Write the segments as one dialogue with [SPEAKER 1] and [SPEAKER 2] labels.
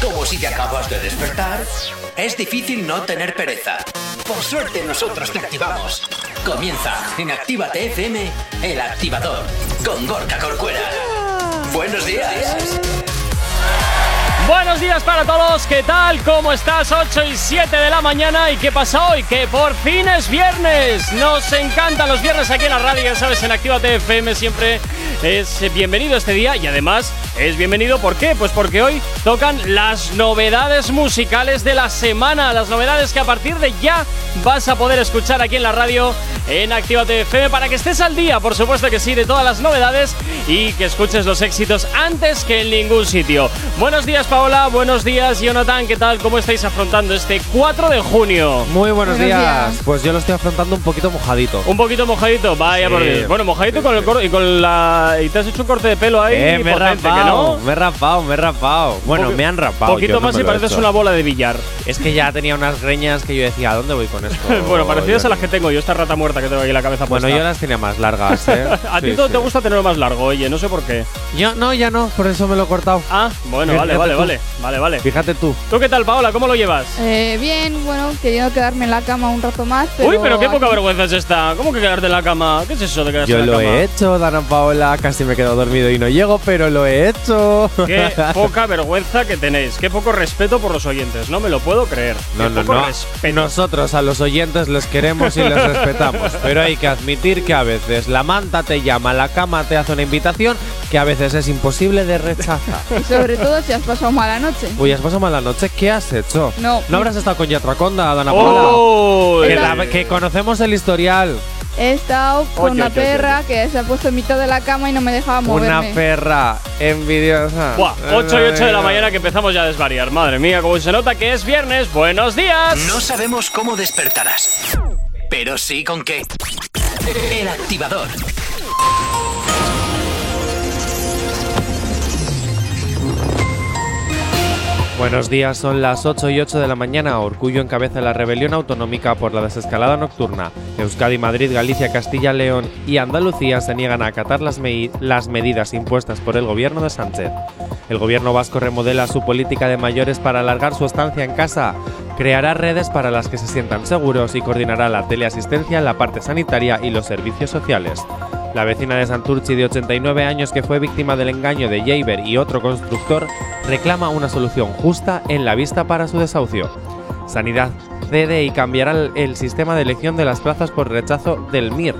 [SPEAKER 1] Como si te acabas de despertar, es difícil no tener pereza. Por suerte nosotros te activamos. Comienza en Actívate FM, el activador, con Gorka Corcuera. Buenos días.
[SPEAKER 2] Buenos días para todos, ¿qué tal? ¿Cómo estás? 8 y 7 de la mañana. ¿Y qué pasa hoy? Que por fin es viernes. Nos encantan los viernes aquí en la radio, ya sabes, en Actívate FM siempre es bienvenido este día y además es bienvenido, ¿por qué? Pues porque hoy tocan las novedades musicales de la semana, las novedades que a partir de ya vas a poder escuchar aquí en la radio en Actívate FM para que estés al día, por supuesto que sí, de todas las novedades y que escuches los éxitos antes que en ningún sitio. Buenos días, Paola, buenos días, Jonathan, ¿qué tal? ¿Cómo estáis afrontando este 4 de junio?
[SPEAKER 3] Muy buenos,
[SPEAKER 4] Buenos
[SPEAKER 3] días.
[SPEAKER 4] días.
[SPEAKER 3] Pues yo lo estoy afrontando un poquito mojadito.
[SPEAKER 2] Un poquito mojadito, vaya
[SPEAKER 3] Sí.
[SPEAKER 2] por Dios. Bueno, mojadito con el cor- y con la. Y te has hecho un corte de pelo ahí.
[SPEAKER 3] eh, me he
[SPEAKER 2] potente, ¿que
[SPEAKER 3] rapado,
[SPEAKER 2] no?
[SPEAKER 3] me he rapado, me he rapado. Bueno,
[SPEAKER 2] Poqui-
[SPEAKER 3] me han rapado.
[SPEAKER 2] Poquito
[SPEAKER 3] yo no
[SPEAKER 2] más y
[SPEAKER 3] lo he
[SPEAKER 2] pareces una bola de billar.
[SPEAKER 3] Es que ya tenía unas greñas que yo decía, ¿a dónde voy con esto?
[SPEAKER 2] bueno, parecidas a las que tengo yo, esta rata muerta que tengo aquí en la cabeza
[SPEAKER 3] Bueno,
[SPEAKER 2] puesta.
[SPEAKER 3] yo las tenía más largas, ¿eh?
[SPEAKER 2] A ti
[SPEAKER 3] Sí,
[SPEAKER 2] te gusta tenerlo más largo, oye, no sé por qué.
[SPEAKER 3] Yo, no, ya no, por eso me lo he cortado.
[SPEAKER 2] Ah, bueno, vale, vale, vale, vale, vale.
[SPEAKER 3] Fíjate tú.
[SPEAKER 2] ¿Tú qué tal, Paola? ¿Cómo lo llevas?
[SPEAKER 4] Eh, bien, bueno, queriendo quedarme en la cama un rato más, pero...
[SPEAKER 2] Uy, pero qué poca vergüenza es esta. ¿Cómo que quedarte en la cama? ¿Qué es eso de quedarse
[SPEAKER 3] Yo
[SPEAKER 2] en la
[SPEAKER 3] lo
[SPEAKER 2] cama?
[SPEAKER 3] he hecho, Dana Paola, casi me quedo dormido y no llego, pero lo he hecho.
[SPEAKER 2] Qué poca vergüenza que tenéis. Qué poco respeto por los oyentes. No me lo puedo creer.
[SPEAKER 3] No,
[SPEAKER 2] Qué
[SPEAKER 3] no,
[SPEAKER 2] poco
[SPEAKER 3] no.
[SPEAKER 2] respeto.
[SPEAKER 3] Nosotros a los oyentes les queremos y les respetamos, pero hay que admitir que a veces la manta te llama, la cama te hace una invitación que a veces es imposible de rechazar.
[SPEAKER 4] Y sobre todo si has pasado mala noche.
[SPEAKER 3] Uy, ¿has pasado mala noche? ¿Qué has hecho?
[SPEAKER 4] No.
[SPEAKER 3] ¿No habrás estado con Yatraconda, Dana?
[SPEAKER 2] ¡Oh!
[SPEAKER 3] Que, la- que conocemos el historial.
[SPEAKER 4] He estado con
[SPEAKER 2] Oye,
[SPEAKER 4] una
[SPEAKER 2] oye, oye,
[SPEAKER 4] perra que se ha puesto en mitad de la cama y no me dejaba
[SPEAKER 3] Una
[SPEAKER 4] moverme.
[SPEAKER 3] perra envidiosa.
[SPEAKER 2] Buah, 8 y 8 de la mañana que empezamos ya a desvariar. Madre mía, como se nota que es viernes. ¡Buenos días!
[SPEAKER 1] No sabemos cómo despertarás, pero sí con qué. El activador.
[SPEAKER 3] Buenos días, son las 8 y 8 de la mañana. Orgullo encabeza la rebelión autonómica por la desescalada nocturna. Euskadi, Madrid, Galicia, Castilla, León y Andalucía se niegan a acatar las medidas impuestas por el gobierno de Sánchez. El gobierno vasco remodela su política de mayores para alargar su estancia en casa. Creará redes para las que se sientan seguros y coordinará la teleasistencia, la parte sanitaria y los servicios sociales. La vecina de Santurchi de 89 años que fue víctima del engaño de Jaber y otro constructor reclama una solución justa en la vista para su desahucio. Sanidad cede y cambiará el sistema de elección de las plazas por rechazo del MIR.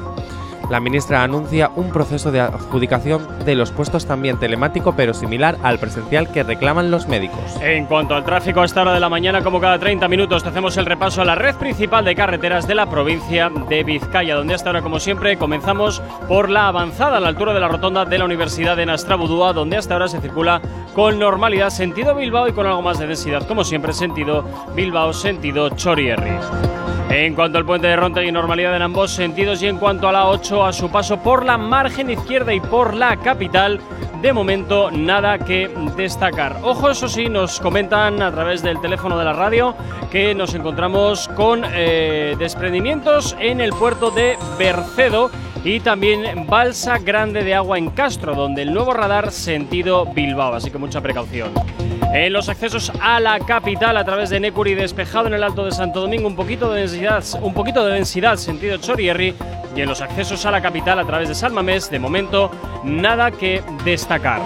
[SPEAKER 3] La ministra anuncia un proceso de adjudicación de los puestos también telemático pero similar al presencial que reclaman los médicos.
[SPEAKER 2] En cuanto al tráfico a esta hora de la mañana, como cada 30 minutos, hacemos el repaso a la red principal de carreteras de la provincia de Vizcaya, donde hasta ahora, como siempre, comenzamos por la avanzada a la altura de la rotonda de la Universidad de Nastrabudúa, donde hasta ahora se circula con normalidad sentido Bilbao y con algo más de densidad, como siempre, sentido Bilbao, sentido Chorierri. En cuanto al puente de Ronda y normalidad en ambos sentidos y en cuanto a la 8 a su paso por la margen izquierda y por la capital, de momento nada que destacar. Ojo, eso sí, nos comentan a través del teléfono de la radio que nos encontramos con eh, desprendimientos en el puerto de Bercedo y también balsa grande de agua en Castro, donde el nuevo radar sentido Bilbao, así que mucha precaución. En los accesos a la capital a través de Necuri despejado en el Alto de Santo Domingo, un poquito de densidad, un poquito de densidad sentido Chorierri y en los accesos a la capital a través de San Mamés, de momento nada que destacar.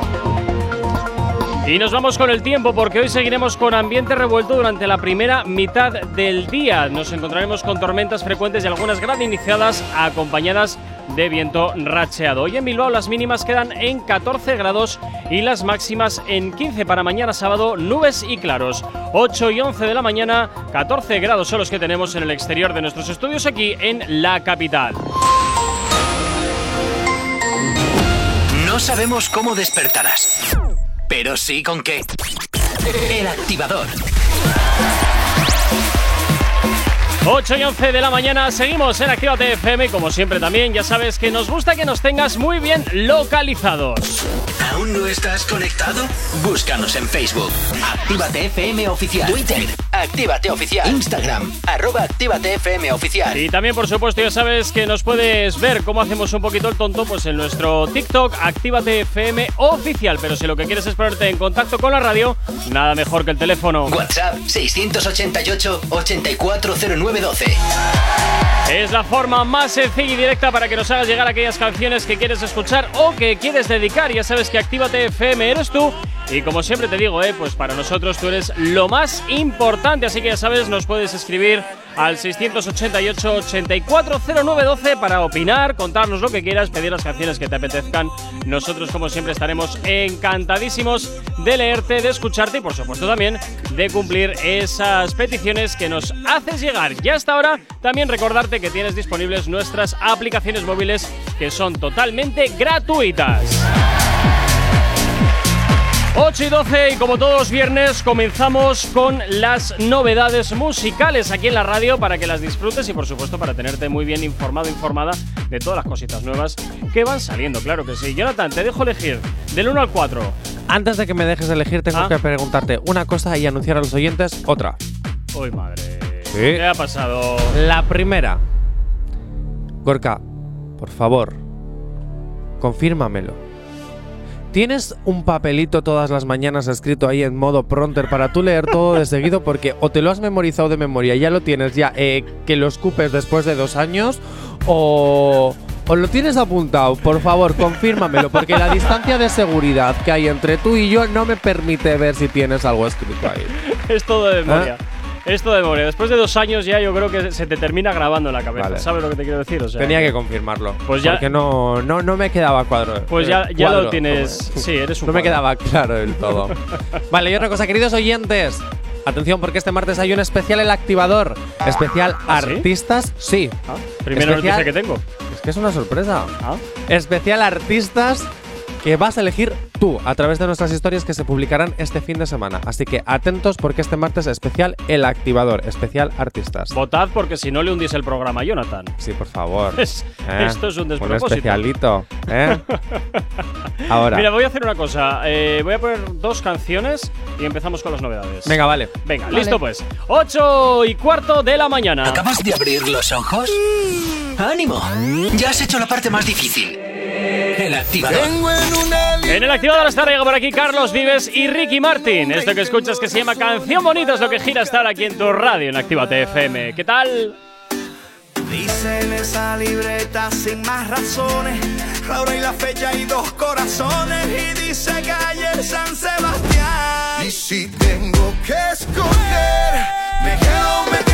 [SPEAKER 2] Y nos vamos con el tiempo porque hoy seguiremos con ambiente revuelto durante la primera mitad del día. Nos encontraremos con tormentas frecuentes y algunas graninizadas acompañadas de viento racheado. Hoy en Bilbao las mínimas quedan en 14 grados y las máximas en 15 para mañana sábado, nubes y claros. 8 y 11 de la mañana, 14 grados son los que tenemos en el exterior de nuestros estudios aquí en la capital.
[SPEAKER 1] No sabemos cómo despertarás, pero sí con qué. El activador.
[SPEAKER 2] 8 y 11 de la mañana, seguimos en Actívate FM, como siempre también, ya sabes que nos gusta que nos tengas muy bien localizados.
[SPEAKER 1] ¿Aún no estás conectado? Búscanos en Facebook. Actívate FM Oficial. Twitter. Actívate Oficial. Instagram. Arroba Actívate FM Oficial.
[SPEAKER 2] Y también, por supuesto, ya sabes que nos puedes ver cómo hacemos un poquito el tonto pues en nuestro TikTok, Actívate FM Oficial. Pero si lo que quieres es ponerte en contacto con la radio, nada mejor que el teléfono.
[SPEAKER 1] WhatsApp 688 840912.
[SPEAKER 2] Es la forma más sencilla y directa para que nos hagas llegar aquellas canciones que quieres escuchar o que quieres dedicar. Ya sabes que Actívate FM eres tú. Y como siempre te digo, eh, pues para nosotros tú eres lo más importante. Así que ya sabes, nos puedes escribir al 688-840912 para opinar, contarnos lo que quieras, pedir las canciones que te apetezcan. Nosotros, como siempre, estaremos encantadísimos de leerte, de escucharte y, por supuesto, también de cumplir esas peticiones que nos haces llegar. Y hasta ahora, también recordarte que tienes disponibles nuestras aplicaciones móviles que son totalmente gratuitas. 8 y 12 y como todos los viernes comenzamos con las novedades musicales aquí en la radio para que las disfrutes y por supuesto para tenerte muy bien informado, informada de todas las cositas nuevas que van saliendo, claro que sí. Jonathan, te dejo elegir del 1 al 4.
[SPEAKER 3] Antes de que me dejes elegir, tengo
[SPEAKER 2] Ah.
[SPEAKER 3] que preguntarte una cosa y anunciar a los oyentes otra.
[SPEAKER 2] Uy, madre.
[SPEAKER 3] Sí.
[SPEAKER 2] ¿Qué ha pasado?
[SPEAKER 3] La primera. Gorka, por favor, confírmamelo. ¿Tienes un papelito todas las mañanas escrito ahí en modo pronter para tú leer todo de seguido? Porque o te lo has memorizado de memoria, ya lo tienes ya, eh, que lo escupes después de dos años, o, o lo tienes apuntado. Por favor, confírmamelo, porque la distancia de seguridad que hay entre tú y yo no me permite ver si tienes algo escrito ahí.
[SPEAKER 2] Es todo de memoria.
[SPEAKER 3] Ah.
[SPEAKER 2] Es todo de memoria. Después de dos años ya yo creo que se te termina grabando en la cabeza.
[SPEAKER 3] Vale.
[SPEAKER 2] ¿Sabes lo que te quiero decir? O sea,
[SPEAKER 3] Tenía que confirmarlo.
[SPEAKER 2] Pues ya-
[SPEAKER 3] Porque no, no, no me quedaba cuadro.
[SPEAKER 2] Pues
[SPEAKER 3] eh,
[SPEAKER 2] ya, ya
[SPEAKER 3] cuadro,
[SPEAKER 2] lo tienes. Sí, eres un
[SPEAKER 3] No me quedaba claro del todo. vale, y otra cosa, queridos oyentes. Atención, porque este martes hay un especial El Activador. Especial
[SPEAKER 2] ¿Ah, sí?
[SPEAKER 3] artistas. Sí.
[SPEAKER 2] Ah, primera
[SPEAKER 3] Especial-
[SPEAKER 2] noticia que tengo.
[SPEAKER 3] Es que es una sorpresa.
[SPEAKER 2] Ah,
[SPEAKER 3] Especial artistas que vas a elegir tú a través de nuestras historias que se publicarán este fin de semana. Así que atentos porque este martes especial El Activador. Especial artistas.
[SPEAKER 2] votad porque si no le hundís el programa a Jonathan.
[SPEAKER 3] Sí, por favor.
[SPEAKER 2] Es-
[SPEAKER 3] ¿Eh?
[SPEAKER 2] Esto es un
[SPEAKER 3] Un
[SPEAKER 2] despropósito.
[SPEAKER 3] especialito. ¿eh? Ahora.
[SPEAKER 2] Mira, voy a hacer una cosa. Eh, voy a poner dos canciones y empezamos con las novedades.
[SPEAKER 3] Venga, vale.
[SPEAKER 2] Venga,
[SPEAKER 4] Vale.
[SPEAKER 2] listo pues. 8 y cuarto de la mañana.
[SPEAKER 1] ¿Acabas de abrir los ojos? ¡Ánimo! Ya has hecho la parte más difícil. El activador.
[SPEAKER 2] En el activador ahora llega por aquí Carlos Vives y Ricky Martin. Esto que escuchas que se llama Canción Bonita es lo que gira estar aquí en tu radio en Actívate FM. ¿Qué tal?
[SPEAKER 5] Dice en esa libreta sin más razones la hora y la fecha y dos corazones y dice calle San Sebastián. Y si tengo que escoger, me quedo, me quedo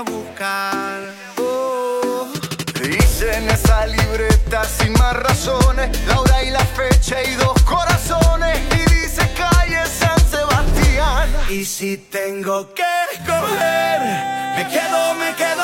[SPEAKER 5] buscar. Oh. Dice en esa libreta sin más razones la hora y la fecha y dos corazones y dice calle San Sebastián. Y si tengo que escoger, me quedo, me quedo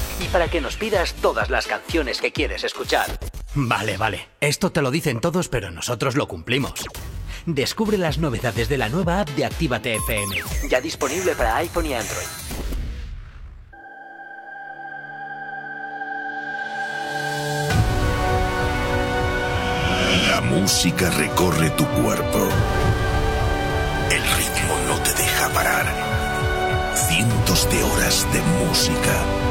[SPEAKER 1] Para que nos pidas todas las canciones que quieres escuchar. Vale, vale. Esto te lo dicen todos, pero nosotros lo cumplimos. Descubre las novedades de la nueva app de Actívate FM. Ya disponible para iPhone y Android.
[SPEAKER 6] La música recorre tu cuerpo. El ritmo no te deja parar. Cientos de horas de música.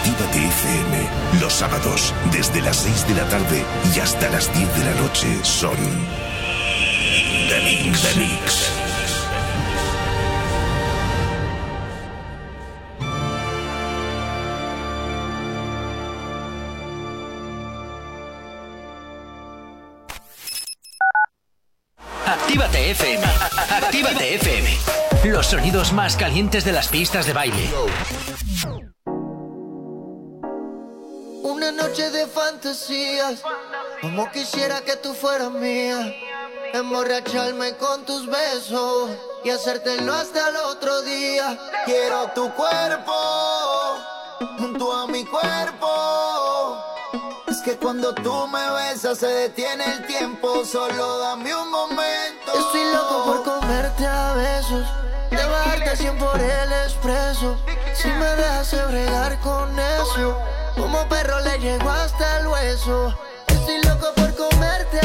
[SPEAKER 6] FM, los sábados, desde las 6 de la tarde y hasta las 10 de la noche, son. The Mix. The Mix.
[SPEAKER 1] Actívate FM. Actívate FM. Los sonidos más calientes de las pistas de baile.
[SPEAKER 7] Noche de fantasías, como quisiera que tú fueras mía. Emborracharme con tus besos y hacértelo hasta el otro día. Quiero tu cuerpo junto a mi cuerpo. Es que cuando tú me besas se detiene el tiempo, solo dame un momento. Estoy loco por comerte a besos, de bajarte 100 por el expreso. Si me dejas bregar con eso, como perro le llego hasta el hueso. Estoy loco por comerte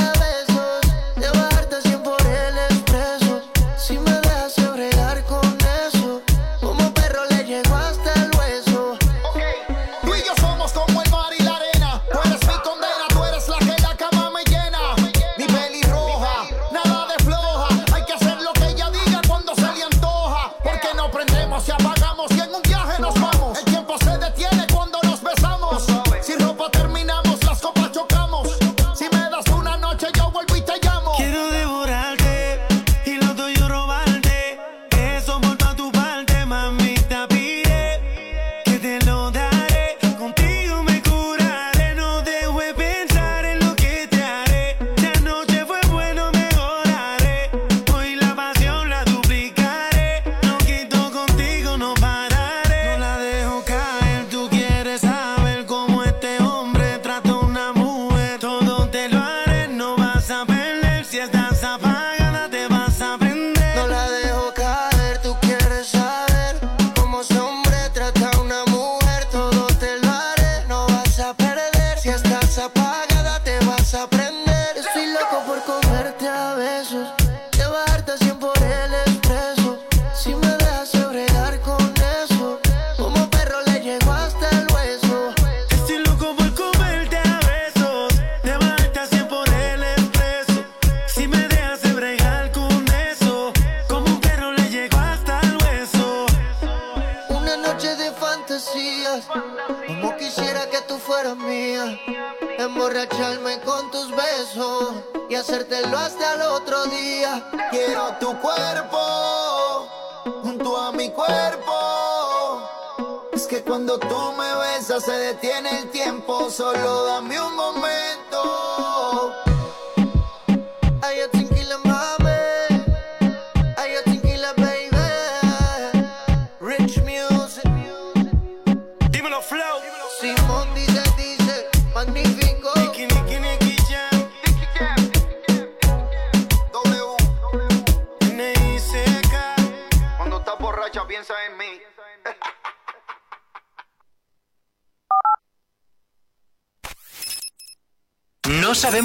[SPEAKER 8] cuando tú me besas se detiene el tiempo, solo dame un momento.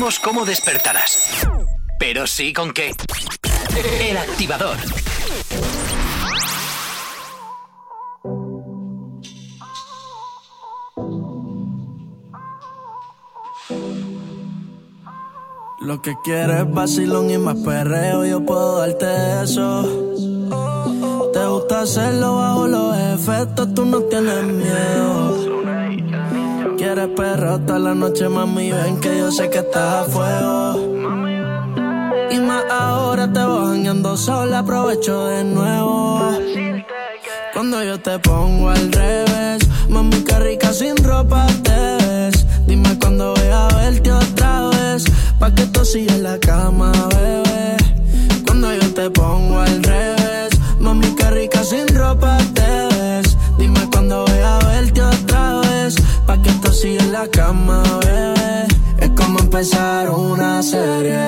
[SPEAKER 1] Sabemos cómo despertarás, pero sí con qué. El activador.
[SPEAKER 9] Lo que quieres es vacilón y más perreo, yo puedo darte eso. Te gusta hacerlo bajo los efectos, tú no tienes miedo. Quieres perro toda la noche, mami, ven que yo sé que estás a fuego. Y más ahora te vas bañando sola, aprovecho de nuevo. Cuando yo te pongo al revés, mami, qué rica sin ropa te ves. Dime cuándo voy a verte otra vez, pa' que tú sigas en la cama, bebé. Cuando yo te pongo al revés, mami, qué rica sin ropa te ves. Pa' que tú sigas en la cama, bebé. Es como empezar una serie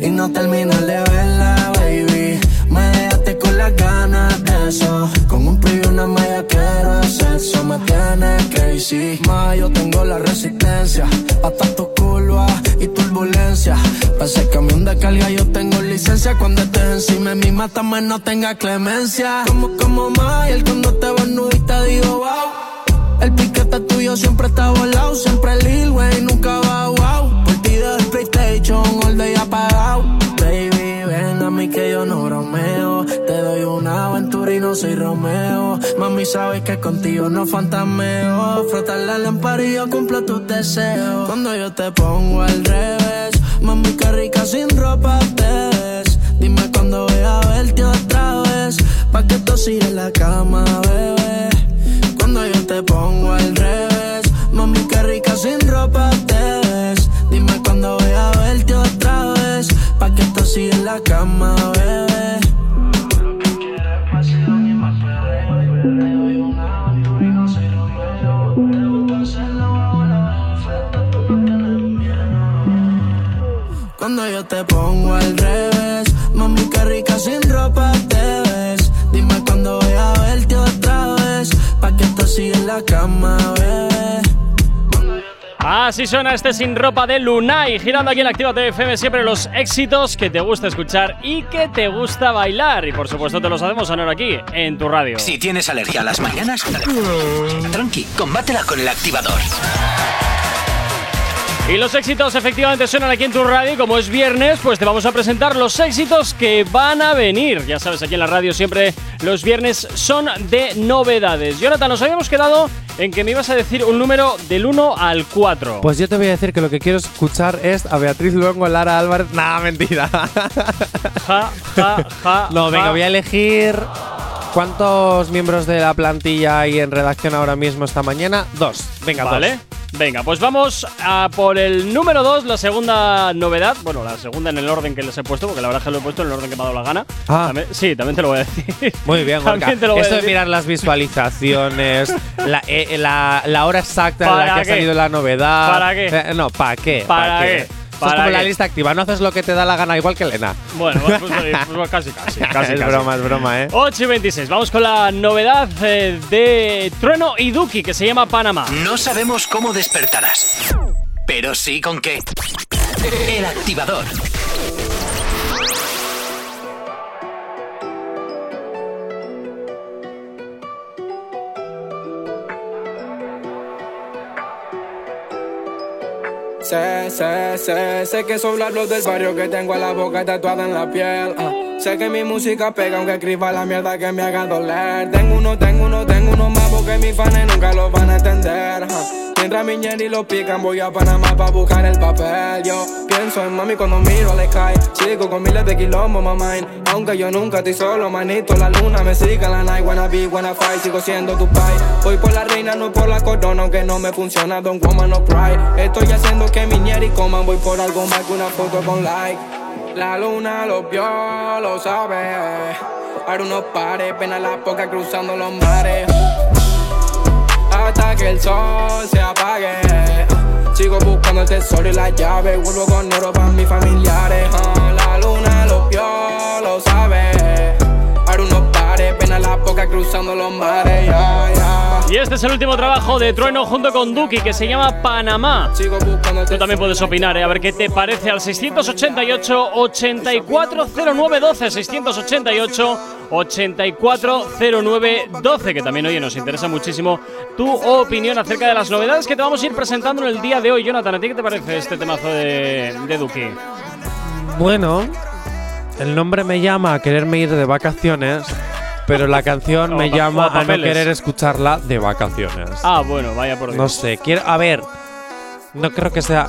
[SPEAKER 9] y no terminar de verla, baby. Me dejaste con las ganas de eso. Con un preview y una media quiero sexo. Me tienes crazy. Ma, yo tengo la resistencia. Hasta tu curva y turbulencia. Para ese camión de carga yo tengo licencia. Cuando estés encima de mí, mátame, no tenga clemencia. Como, como Mayer cuando te vas nudo y te digo wow. El piquete tuyo siempre está volado. Siempre Lil Wayne, nunca va wow. Por ti del PlayStation, all day apagado. Baby, ven a mí que yo no bromeo. Te doy una aventura y no soy Romeo. Mami, sabes que contigo no fantameo. Frotar la lámpara y yo cumplo tus deseos. Cuando yo te pongo al revés, mami, qué rica sin ropa te ves. Dime cuándo voy a verte otra vez. Pa' que tú sigas en la cama, bebé. Cuando yo te pongo al revés, mami, qué rica sin ropa te ves. Dime cuándo voy a verte otra vez, pa' que tú sigas en la cama, bebé. Cuando yo te pongo al revés, mami, qué rica sin ropa te sigas en la cama, bebé.
[SPEAKER 2] Así suena este sin ropa de Lunay, girando aquí en Activa FM siempre los éxitos que te gusta escuchar y que te gusta bailar. Y por supuesto te los hacemos sonar aquí, en tu radio.
[SPEAKER 1] Si tienes alergia a las mañanas, tranqui, combátela con el activador.
[SPEAKER 2] Y los éxitos efectivamente suenan aquí en tu radio como es viernes, pues te vamos a presentar los éxitos que van a venir. Ya sabes, aquí en la radio siempre los viernes son de novedades. Jonathan, nos habíamos quedado en que me ibas a decir un número del 1 al 4.
[SPEAKER 3] Pues yo te voy a decir que lo que quiero escuchar es a Beatriz Luengo, Lara Álvarez. Nah, mentira.
[SPEAKER 2] Ja, ja, ja.
[SPEAKER 3] No, venga,
[SPEAKER 2] ja.
[SPEAKER 3] voy a elegir. ¿Cuántos miembros de la plantilla hay en redacción ahora mismo esta mañana? Dos. Venga,
[SPEAKER 2] Vale.
[SPEAKER 3] dos.
[SPEAKER 2] Venga, pues vamos a por el número 2, la segunda novedad. Bueno, la segunda en el orden que les he puesto, porque la verdad es que lo he puesto en el orden que me ha dado la gana.
[SPEAKER 3] Ah.
[SPEAKER 2] También- sí, también te lo voy a decir.
[SPEAKER 3] Muy bien, Gorka.
[SPEAKER 2] También te lo voy a
[SPEAKER 3] Esto de mirar las visualizaciones, la, eh, la- la hora exacta en la
[SPEAKER 2] ¿Para
[SPEAKER 3] que ha salido la novedad.
[SPEAKER 2] ¿Para qué?
[SPEAKER 3] Eh, no, ¿para qué?
[SPEAKER 2] ¿Para qué? ¿Para
[SPEAKER 3] es como la lista activa, no haces lo que te da la gana, igual que Elena.
[SPEAKER 2] Bueno, pues, pues, pues casi, casi, casi,
[SPEAKER 3] es
[SPEAKER 2] casi.
[SPEAKER 3] broma, es broma, ¿eh?
[SPEAKER 2] 8 y 26. Vamos con la novedad eh, de Trueno y Duki, que se llama Panamá.
[SPEAKER 1] No sabemos cómo despertarás, pero sí con qué. El activador.
[SPEAKER 10] Sé, sé, sé, sé que son los del barrio que tengo a la boca tatuada en la piel. ah. Sé que mi música pega aunque escriba la mierda que me haga doler. Tengo uno, tengo uno, tengo uno más porque mis fans nunca lo van a entender. ah. Mientras mi ñeri lo pican, voy a Panamá pa' buscar el papel. Yo pienso en mami cuando miro le cae. Sigo con miles de kilómetros, mamá. Aunque yo nunca estoy solo, manito. La luna me sigue la night. Wanna be, wanna fight. Sigo siendo tu pai. Voy por la reina, no por la corona. Aunque no me funciona, don't woman no pride. Estoy haciendo que mi ñeri coman. Voy por algo más que una foto con like. La luna lo vio, lo sabe. Ahora unos pares, pena la poca cruzando los mares hasta que el sol se apague. Sigo buscando el tesoro y la llave. Vuelvo con oro para mis familiares. ah. la luna lo vio, lo sabe. Ahora unos pares, pena la poca cruzando los mares.
[SPEAKER 2] Y este es el último trabajo de Trueno junto con Duki que se llama Panamá. Tú también puedes opinar, ¿eh? a ver qué te parece al 688-840912. 688-840912. Que también, oye, nos interesa muchísimo tu opinión acerca de las novedades que te vamos a ir presentando en el día de hoy. Jonathan, ¿a ti qué te parece este temazo de, de Duki?
[SPEAKER 3] Bueno, el nombre me llama a quererme ir de vacaciones, pero la canción me llama a no
[SPEAKER 2] papeles.
[SPEAKER 3] querer escucharla de vacaciones.
[SPEAKER 2] Ah, bueno, vaya por Dios.
[SPEAKER 3] No sé, quiero. A ver, no creo que sea.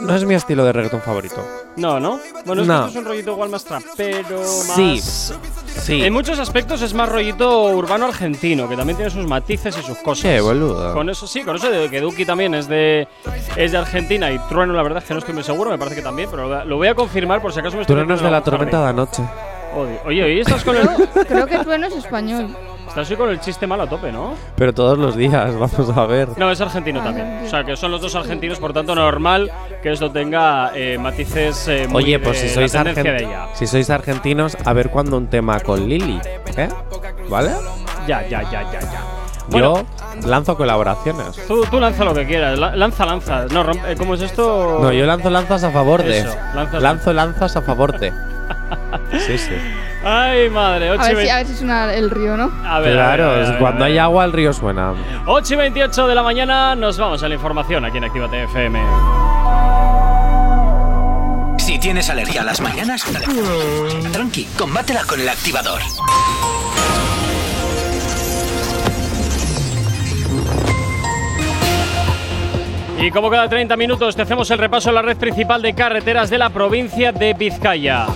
[SPEAKER 3] No es mi estilo de reggaetón favorito.
[SPEAKER 2] No, ¿no? Bueno, es que
[SPEAKER 3] No.
[SPEAKER 2] esto es un rollito igual más trapero, más...
[SPEAKER 3] Sí, sí.
[SPEAKER 2] En muchos aspectos es más rollito urbano argentino, que también tiene sus matices y sus cosas.
[SPEAKER 3] Qué boludo.
[SPEAKER 2] Con eso sí, con eso de que Duki también es de, es de Argentina y Trueno, la verdad es que no estoy muy seguro, me parece que también, pero lo voy a confirmar por si acaso me estoy
[SPEAKER 3] Truenos
[SPEAKER 2] metiendo
[SPEAKER 3] de la tormenta de anoche.
[SPEAKER 2] Odio. Oye, hoy estás con el,
[SPEAKER 4] Creo que Trueno es español.
[SPEAKER 2] estás hoy con el chiste mal a tope, ¿no?
[SPEAKER 3] Pero todos los días, vamos a ver.
[SPEAKER 2] No, es argentino
[SPEAKER 4] Ah,
[SPEAKER 2] también. O sea, que son los dos argentinos, por tanto, normal que esto tenga eh, matices eh, muy
[SPEAKER 3] Oye, pues
[SPEAKER 2] de
[SPEAKER 3] si sois,
[SPEAKER 2] la tendencia
[SPEAKER 3] argen-
[SPEAKER 2] de ella.
[SPEAKER 3] si sois argentinos, a ver cuándo un tema con Lili. ¿Eh? ¿Vale?
[SPEAKER 2] Ya, ya, ya, ya, ya. Bueno,
[SPEAKER 3] Yo lanzo colaboraciones.
[SPEAKER 2] tú, tú lanza lo que quieras. la- lanza, lanza. No, eh, ¿cómo es esto?
[SPEAKER 3] No, yo lanzo lanzas a favor de.
[SPEAKER 2] Eso, lanzas-
[SPEAKER 3] lanzo lanzas a favor de. Sí, sí.
[SPEAKER 2] Ay, madre. 8
[SPEAKER 4] A
[SPEAKER 2] y
[SPEAKER 4] ver, si, a
[SPEAKER 2] 20
[SPEAKER 4] ver si suena el río, ¿no?
[SPEAKER 2] A ver, a
[SPEAKER 3] claro,
[SPEAKER 2] ver, a ver,
[SPEAKER 3] es
[SPEAKER 2] a ver,
[SPEAKER 3] cuando hay agua el río suena.
[SPEAKER 2] 8 y 28 de la mañana nos vamos a la información aquí en Actívate FM.
[SPEAKER 1] Si tienes alergia a las mañanas, tranqui, combátela con el activador.
[SPEAKER 2] Y como cada 30 minutos te hacemos el repaso a la red principal de carreteras de la provincia de Vizcaya.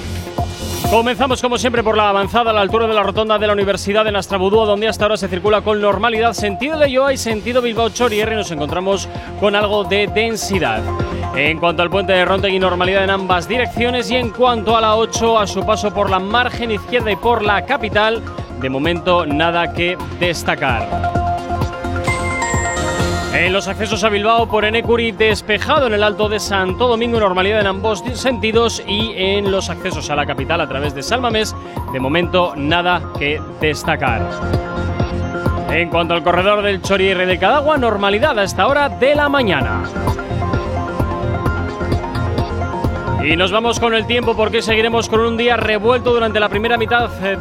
[SPEAKER 2] Comenzamos como siempre por la avanzada a la altura de la rotonda de la Universidad de Nastrabudúa, donde hasta ahora se circula con normalidad. Sentido de Yoa y sentido Bilbao Chorier y nos encontramos con algo de densidad. En cuanto al puente de Rontegui, normalidad en ambas direcciones. Y en cuanto a la 8, a su paso por la margen izquierda y por la capital, de momento nada que destacar. En los accesos a Bilbao por Enecuri despejado en el Alto de Santo Domingo, normalidad en ambos sentidos y en los accesos a la capital a través de Salmamés, de momento nada que destacar. En cuanto al corredor del Chorierre del Cadagua, normalidad a esta hora de la mañana. Y nos vamos con el tiempo porque seguiremos con un día revuelto durante la primera mitad, eh,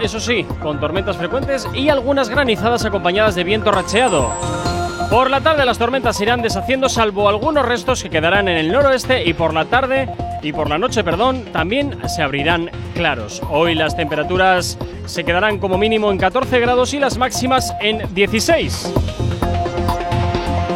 [SPEAKER 2] eso sí, con tormentas frecuentes y algunas granizadas acompañadas de viento racheado. Por la tarde las tormentas se irán deshaciendo salvo algunos restos que quedarán en el noroeste y por la tarde y por la noche, perdón, también se abrirán claros. Hoy las temperaturas se quedarán como mínimo en 14 grados y las máximas en 16.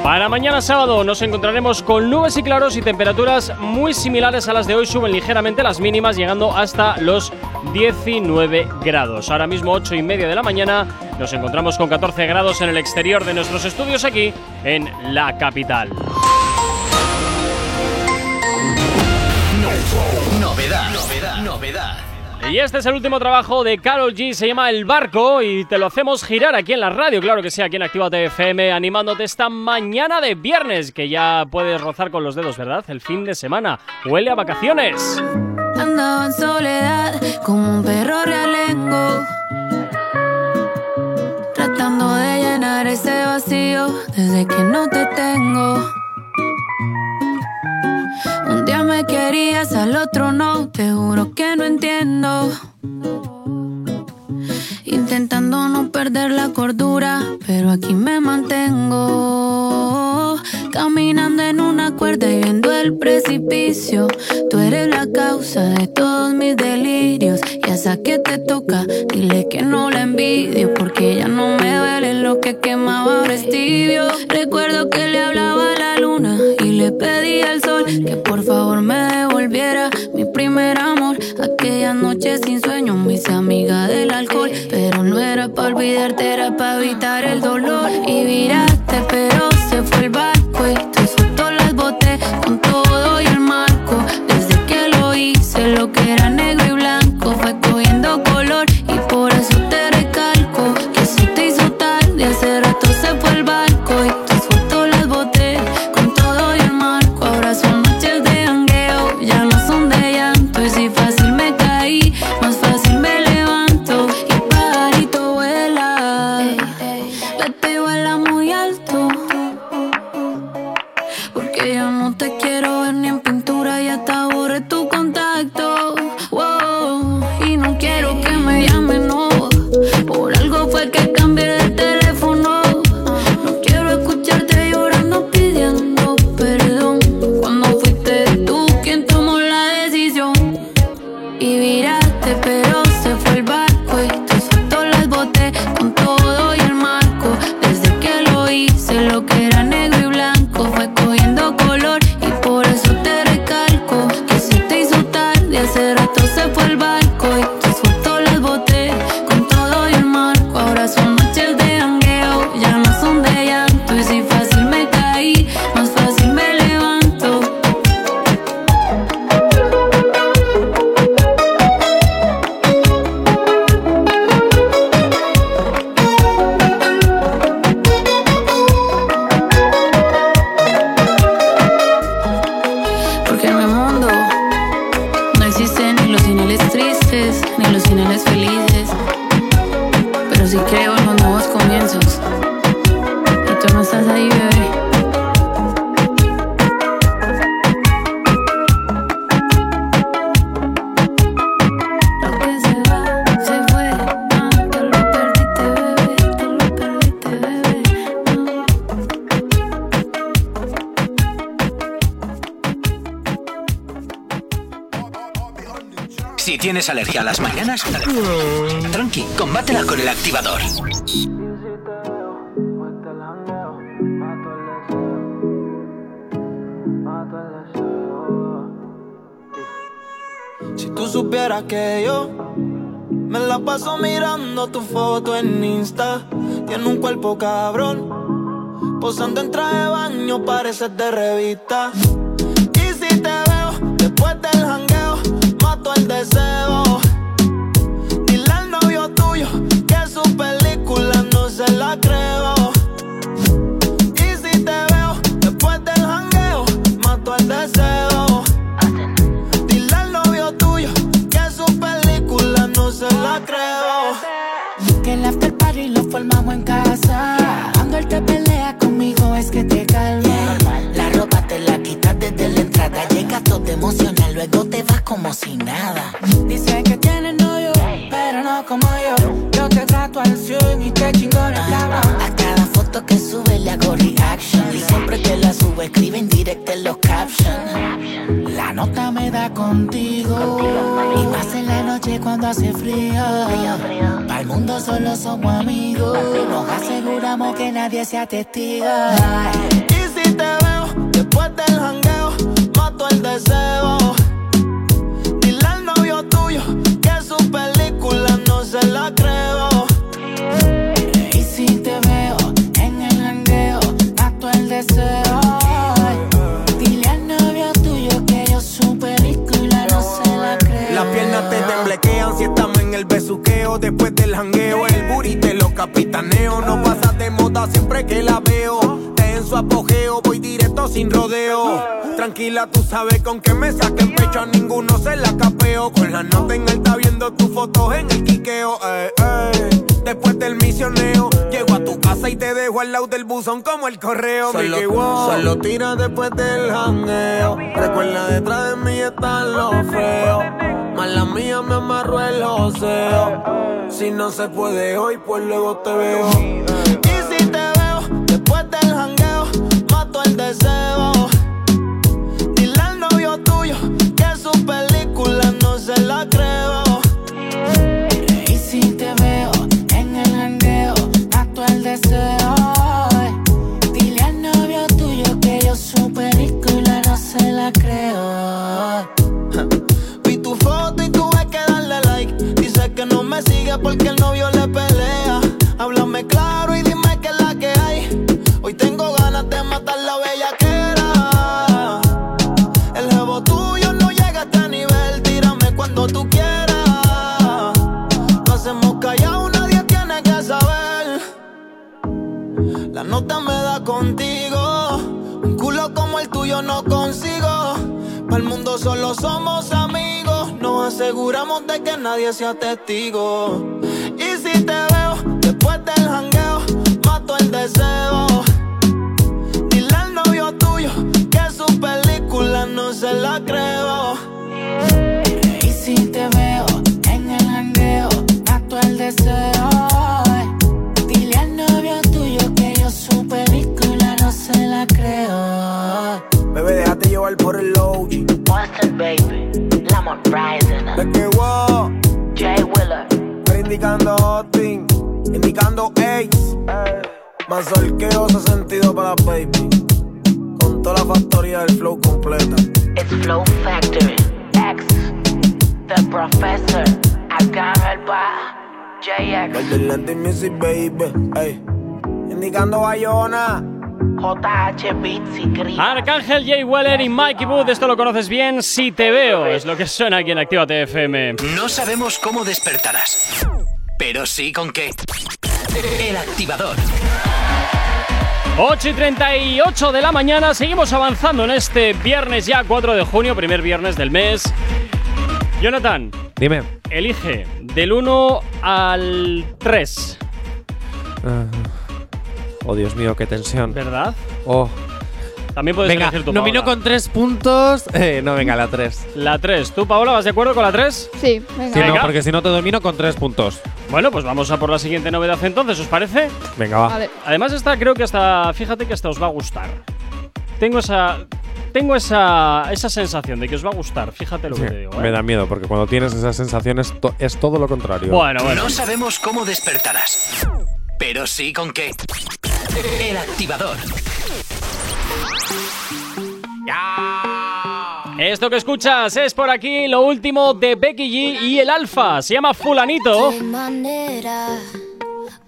[SPEAKER 2] Para mañana sábado nos encontraremos con nubes y claros y temperaturas muy similares a las de hoy. Suben ligeramente las mínimas, llegando hasta los 19 grados. Ahora mismo, 8 y media de la mañana, nos encontramos con 14 grados en el exterior de nuestros estudios aquí en la capital.
[SPEAKER 1] Novedad, novedad, novedad.
[SPEAKER 2] Y este es el último trabajo de Carol G, se llama El Barco y te lo hacemos girar aquí en la radio, claro que sí, aquí en Actívate FM, animándote esta mañana de viernes, que ya puedes rozar con los dedos, ¿verdad? El fin de semana, huele a vacaciones.
[SPEAKER 11] Andaba en soledad como un perro realengo. Tratando de llenar ese vacío desde que no te tengo. Un día me querías, al otro no. Te juro que no entiendo. Intentando no perder la cordura, pero aquí me mantengo. Caminando en una cuerda y viendo el precipicio. Tú eres la causa de todos mis delirios. Y a esa que te toca, dile que no la envidio. Porque ya no me duele lo que quemaba ahora. Recuerdo que le hablaba a la luna le pedí al sol que por favor me devolviera mi primer amor. Aquella noche sin sueño me hice amiga del alcohol. Pero no era para olvidarte, era para evitar el dolor. Y viraste, pero se fue el barco
[SPEAKER 1] alergia a las mañanas, tranqui, combátela con el activador.
[SPEAKER 9] Si tú supieras que yo me la paso mirando tu foto en Insta, tiene un cuerpo cabrón, posando en traje de baño, pareces de revista.
[SPEAKER 12] Cuando hace frío. Para el mundo solo somos amigos. Nos aseguramos que nadie sea testigo.
[SPEAKER 9] Y si te veo después del jangueo, mato el deseo. Después del jangueo, el booty lo capitaneo. No pasa de moda siempre que la veo. Te en su apogeo, sin rodeo. Tranquila, tú sabes con que me saquen pecho. A ninguno se la capeo. Con la nota en alta viendo tus fotos en el quiqueo. eh, eh. Después del misioneo, llego a tu casa y te dejo al lado del buzón como el correo.
[SPEAKER 13] Solo-
[SPEAKER 9] Mickey, wow.
[SPEAKER 13] solo
[SPEAKER 9] tira después del jangueo. Recuerda, detrás de mí están los feos. Mala mía, me amarró el joseo. Si no se puede hoy, pues luego te veo. Y si te veo después del jangueo, Dile al novio tuyo que su película no se la creo.
[SPEAKER 12] Y si te veo en el jangueo, mato el deseo. Dile al novio tuyo que yo su película no se la creo.
[SPEAKER 9] Vi tu foto y tuve que darle like. Dice que no me sigue porque el novio le pelea. Háblame claro y La nota me da contigo. Un culo como el tuyo no consigo. Para el mundo solo somos amigos. Nos aseguramos de que nadie sea testigo. Y si te veo después del jangueo, mato el deseo. Dile al novio tuyo que su película no se la creo.
[SPEAKER 12] Y si te veo en el jangueo, mato el deseo. Película no se la creo.
[SPEAKER 9] Bebé, déjate llevar por el low.
[SPEAKER 14] Monster baby, Lamont Rising.
[SPEAKER 9] De que wow.
[SPEAKER 13] indicando Austin, indicando Ace. Más solqueo se sentido para baby. Con toda la factoría del flow completa.
[SPEAKER 14] It's Flow Factory. X. The Professor. Agarra JX.
[SPEAKER 13] El Lente Music, baby. Ey. Indicando Bayona.
[SPEAKER 14] JH Beats.
[SPEAKER 2] Arcángel Jay Weller y Mikey Booth, esto lo conoces bien, si te veo, es lo que suena aquí en Actívate FM.
[SPEAKER 1] No sabemos cómo despertarás, pero sí con qué. El activador.
[SPEAKER 2] 8 y 38 de la mañana, seguimos avanzando en este viernes ya 4 de junio, primer viernes del mes. Jonathan,
[SPEAKER 3] Dime.
[SPEAKER 2] elige del 1 al 3,
[SPEAKER 3] Ah. Oh, Dios mío, qué tensión.
[SPEAKER 2] ¿verdad?
[SPEAKER 3] Oh.
[SPEAKER 2] También puedes
[SPEAKER 3] Venga,
[SPEAKER 2] elegir tu
[SPEAKER 3] nomino
[SPEAKER 2] Paola.
[SPEAKER 3] con tres puntos. Eh, no, venga, la tres.
[SPEAKER 2] La 3. ¿Tú, Paola, vas de acuerdo con la 3?
[SPEAKER 4] Sí, venga.
[SPEAKER 3] Sí, no,
[SPEAKER 2] Venga.
[SPEAKER 3] porque si no te domino con tres puntos.
[SPEAKER 2] Bueno, pues vamos a por la siguiente novedad entonces, ¿os parece?
[SPEAKER 3] Venga, va.
[SPEAKER 4] Vale.
[SPEAKER 2] Además, esta creo que hasta. Fíjate que esta os va a gustar. Tengo esa. Tengo esa, esa sensación de que os va a gustar. Fíjate lo
[SPEAKER 3] Sí,
[SPEAKER 2] que te digo. ¿eh?
[SPEAKER 3] Me da miedo, porque cuando tienes esas sensaciones to- es todo lo contrario.
[SPEAKER 2] Bueno, bueno.
[SPEAKER 1] No sabemos cómo despertarás, pero sí con qué. El activador.
[SPEAKER 2] Esto que escuchas es por aquí lo último de Becky G y el Alfa. Se llama Fulanito.
[SPEAKER 11] De manera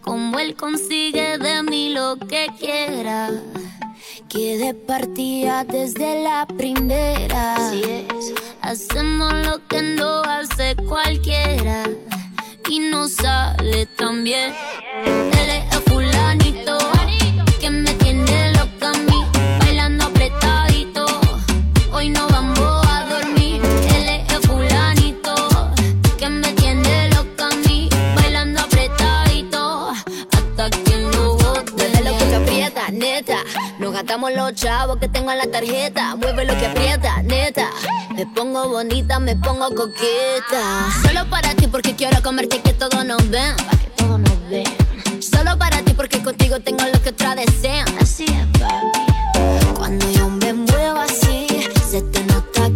[SPEAKER 11] como él consigue de mí lo que quiera. Que de partida desde la primera. Hacemos lo que no hace cualquiera. Y no sale tan bien. Él
[SPEAKER 15] Nos gastamos los chavos que tengo en la tarjeta. Mueve lo que aprieta, neta. Me pongo bonita, me pongo coqueta. Solo para ti porque quiero comerte que todos nos ven. Que todos nos ven. Solo para ti porque contigo tengo lo que otras desean. Así es, papi. Cuando yo me muevo así, se te nota que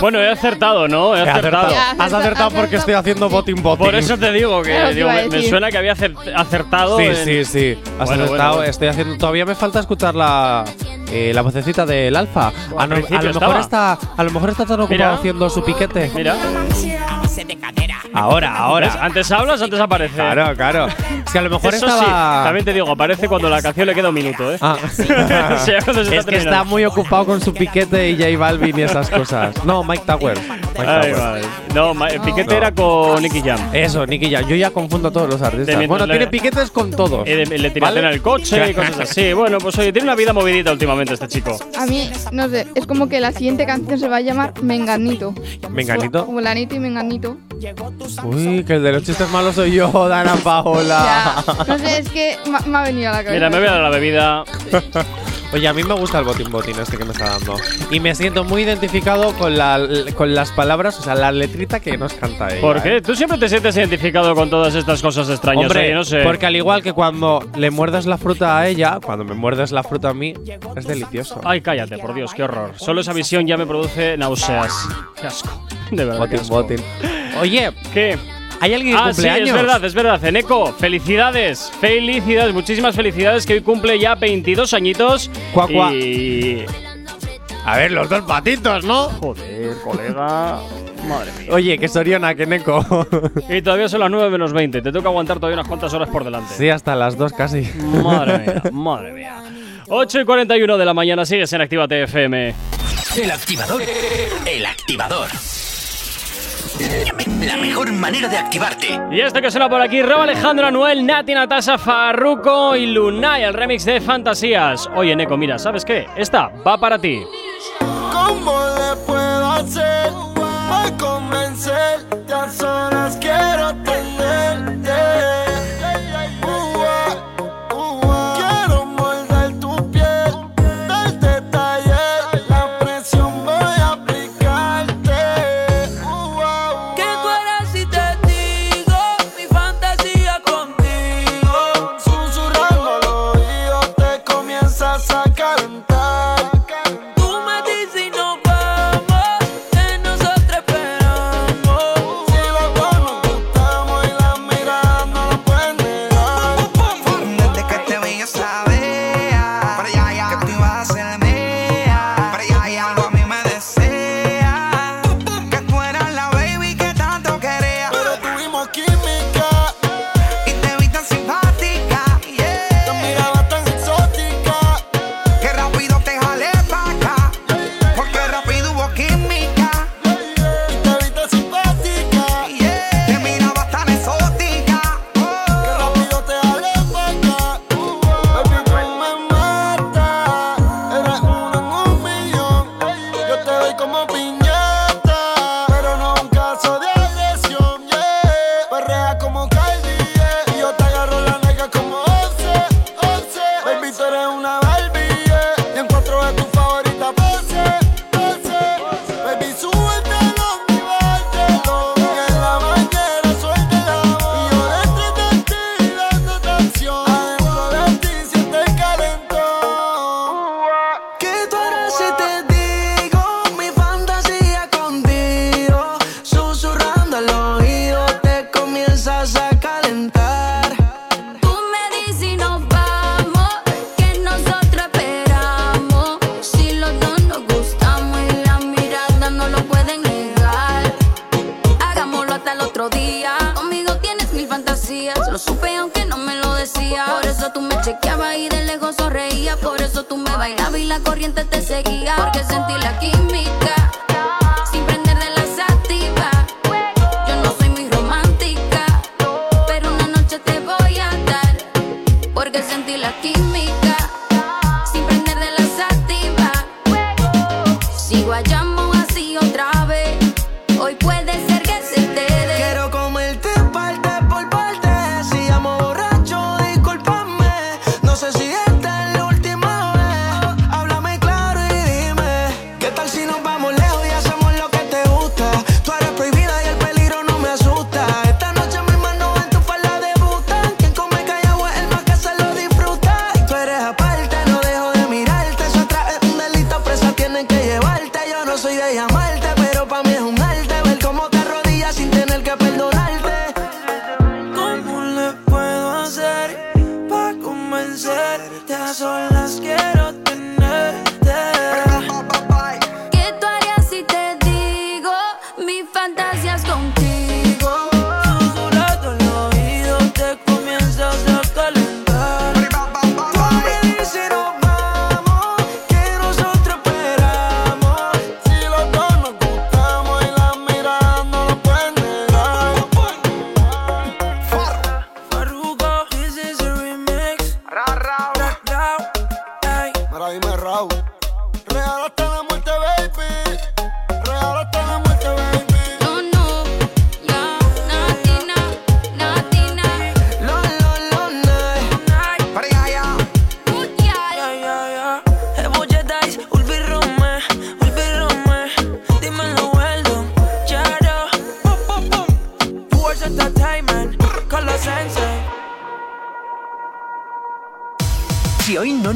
[SPEAKER 2] Bueno, he acertado, ¿no? He
[SPEAKER 3] He
[SPEAKER 2] acertado.
[SPEAKER 3] Has acertado porque estoy haciendo botín botín.
[SPEAKER 2] Por eso te digo que digo, me, suena que había acer- acertado.
[SPEAKER 3] Sí,
[SPEAKER 2] en-
[SPEAKER 3] sí, sí. Has
[SPEAKER 2] Bueno,
[SPEAKER 3] acertado.
[SPEAKER 2] bueno.
[SPEAKER 3] Estoy haciendo. Todavía me falta escuchar la, eh, la vocecita del alfa.
[SPEAKER 2] Al
[SPEAKER 3] A, no- a
[SPEAKER 2] principio
[SPEAKER 3] lo mejor está, a lo mejor está tan ocupado
[SPEAKER 2] Mira.
[SPEAKER 3] haciendo su piquete.
[SPEAKER 2] Mira.
[SPEAKER 3] Ahora.
[SPEAKER 2] Antes hablas, antes aparece.
[SPEAKER 3] Claro, claro. Es que a lo mejor
[SPEAKER 2] Eso
[SPEAKER 3] estaba.
[SPEAKER 2] sí, también te digo, aparece cuando la canción le queda un minuto, ¿eh?
[SPEAKER 3] Ah.
[SPEAKER 2] O sea, cuando se
[SPEAKER 3] es
[SPEAKER 2] está
[SPEAKER 3] que está
[SPEAKER 2] terminando.
[SPEAKER 3] muy ocupado con su piquete y J Balvin y esas cosas. No, Mike Tower. Mike
[SPEAKER 2] Ay,
[SPEAKER 3] Tower.
[SPEAKER 2] vale. No, el piquete
[SPEAKER 3] No.
[SPEAKER 2] era con Nicky Jam.
[SPEAKER 3] Eso, Nicky Jam. Yo ya confundo a todos los artistas. Bueno,
[SPEAKER 2] le-
[SPEAKER 3] tiene piquetes con todos.
[SPEAKER 2] Eh, le tiraste
[SPEAKER 3] ¿Vale?
[SPEAKER 2] en el coche y cosas así. Bueno, pues oye, tiene una vida movidita últimamente este chico.
[SPEAKER 4] A mí, no sé, es como que la siguiente canción se va a llamar Menganito.
[SPEAKER 3] Menganito.
[SPEAKER 4] Como Lanito y Menganito.
[SPEAKER 3] Uy, que el de los chistes malos soy yo, Dana Paola.
[SPEAKER 4] Ya, no sé, es que me ha venido a la cabeza.
[SPEAKER 2] Mira, me voy a dar la bebida.
[SPEAKER 3] Oye, a mí me gusta el botín botín este que me está dando. Y me siento muy identificado con, la, con las palabras, o sea, la letrita que nos canta ella.
[SPEAKER 2] ¿Por
[SPEAKER 3] ¿eh?
[SPEAKER 2] qué? Tú siempre te sientes identificado con todas estas cosas extrañas.
[SPEAKER 3] Hombre,
[SPEAKER 2] no sé.
[SPEAKER 3] porque al igual que cuando le muerdes la fruta a ella, cuando me muerdes la fruta a mí, es delicioso.
[SPEAKER 2] Ay, cállate, por Dios, qué horror. Solo esa visión ya me produce náuseas. Qué asco. De verdad. qué
[SPEAKER 3] Botín
[SPEAKER 2] asco.
[SPEAKER 3] botín. Oye,
[SPEAKER 2] ¿Qué?
[SPEAKER 3] ¿Hay alguien que
[SPEAKER 2] Ah,
[SPEAKER 3] cumple
[SPEAKER 2] sí,
[SPEAKER 3] años?
[SPEAKER 2] es verdad, es verdad. Eneco, felicidades. Felicidades, muchísimas felicidades que hoy cumple ya 22 añitos.
[SPEAKER 3] Cuá, cuá.
[SPEAKER 2] Y.
[SPEAKER 3] A ver, los dos patitos, ¿no?
[SPEAKER 2] Joder, colega. Madre mía.
[SPEAKER 3] Oye, que Soriona, que Neko.
[SPEAKER 2] Y todavía son las 9 menos 20. Te toca aguantar todavía unas cuantas horas por delante.
[SPEAKER 3] sí, hasta las dos casi.
[SPEAKER 2] Madre mía, madre mía. 8 y 41 de la mañana sigues en Activa TFM.
[SPEAKER 1] El activador. El activador. La mejor manera de activarte.
[SPEAKER 2] Y esto que suena por aquí, Rob Alejandro, Anuel, Nati, Natasha, Farruko y Lunay, el remix de Fantasías. Oye, Neko, mira, ¿sabes qué? Esta va para ti.
[SPEAKER 8] ¿Cómo le puedo hacer para convencerte? A solas quiero tenerte.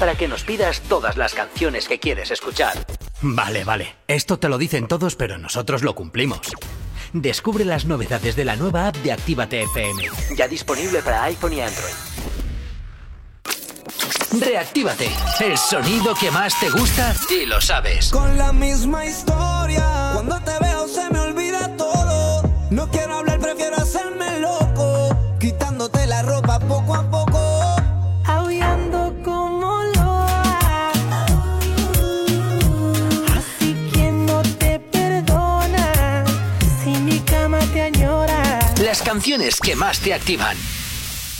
[SPEAKER 1] para que nos pidas todas las canciones que quieres escuchar. Vale, vale. Esto te lo dicen todos, pero nosotros lo cumplimos. Descubre las novedades de la nueva app de Actívate FM. Ya disponible para iPhone y Android. Reactívate. El sonido que más te gusta y lo sabes.
[SPEAKER 9] Con la misma historia. Cuando
[SPEAKER 1] canciones que más te activan.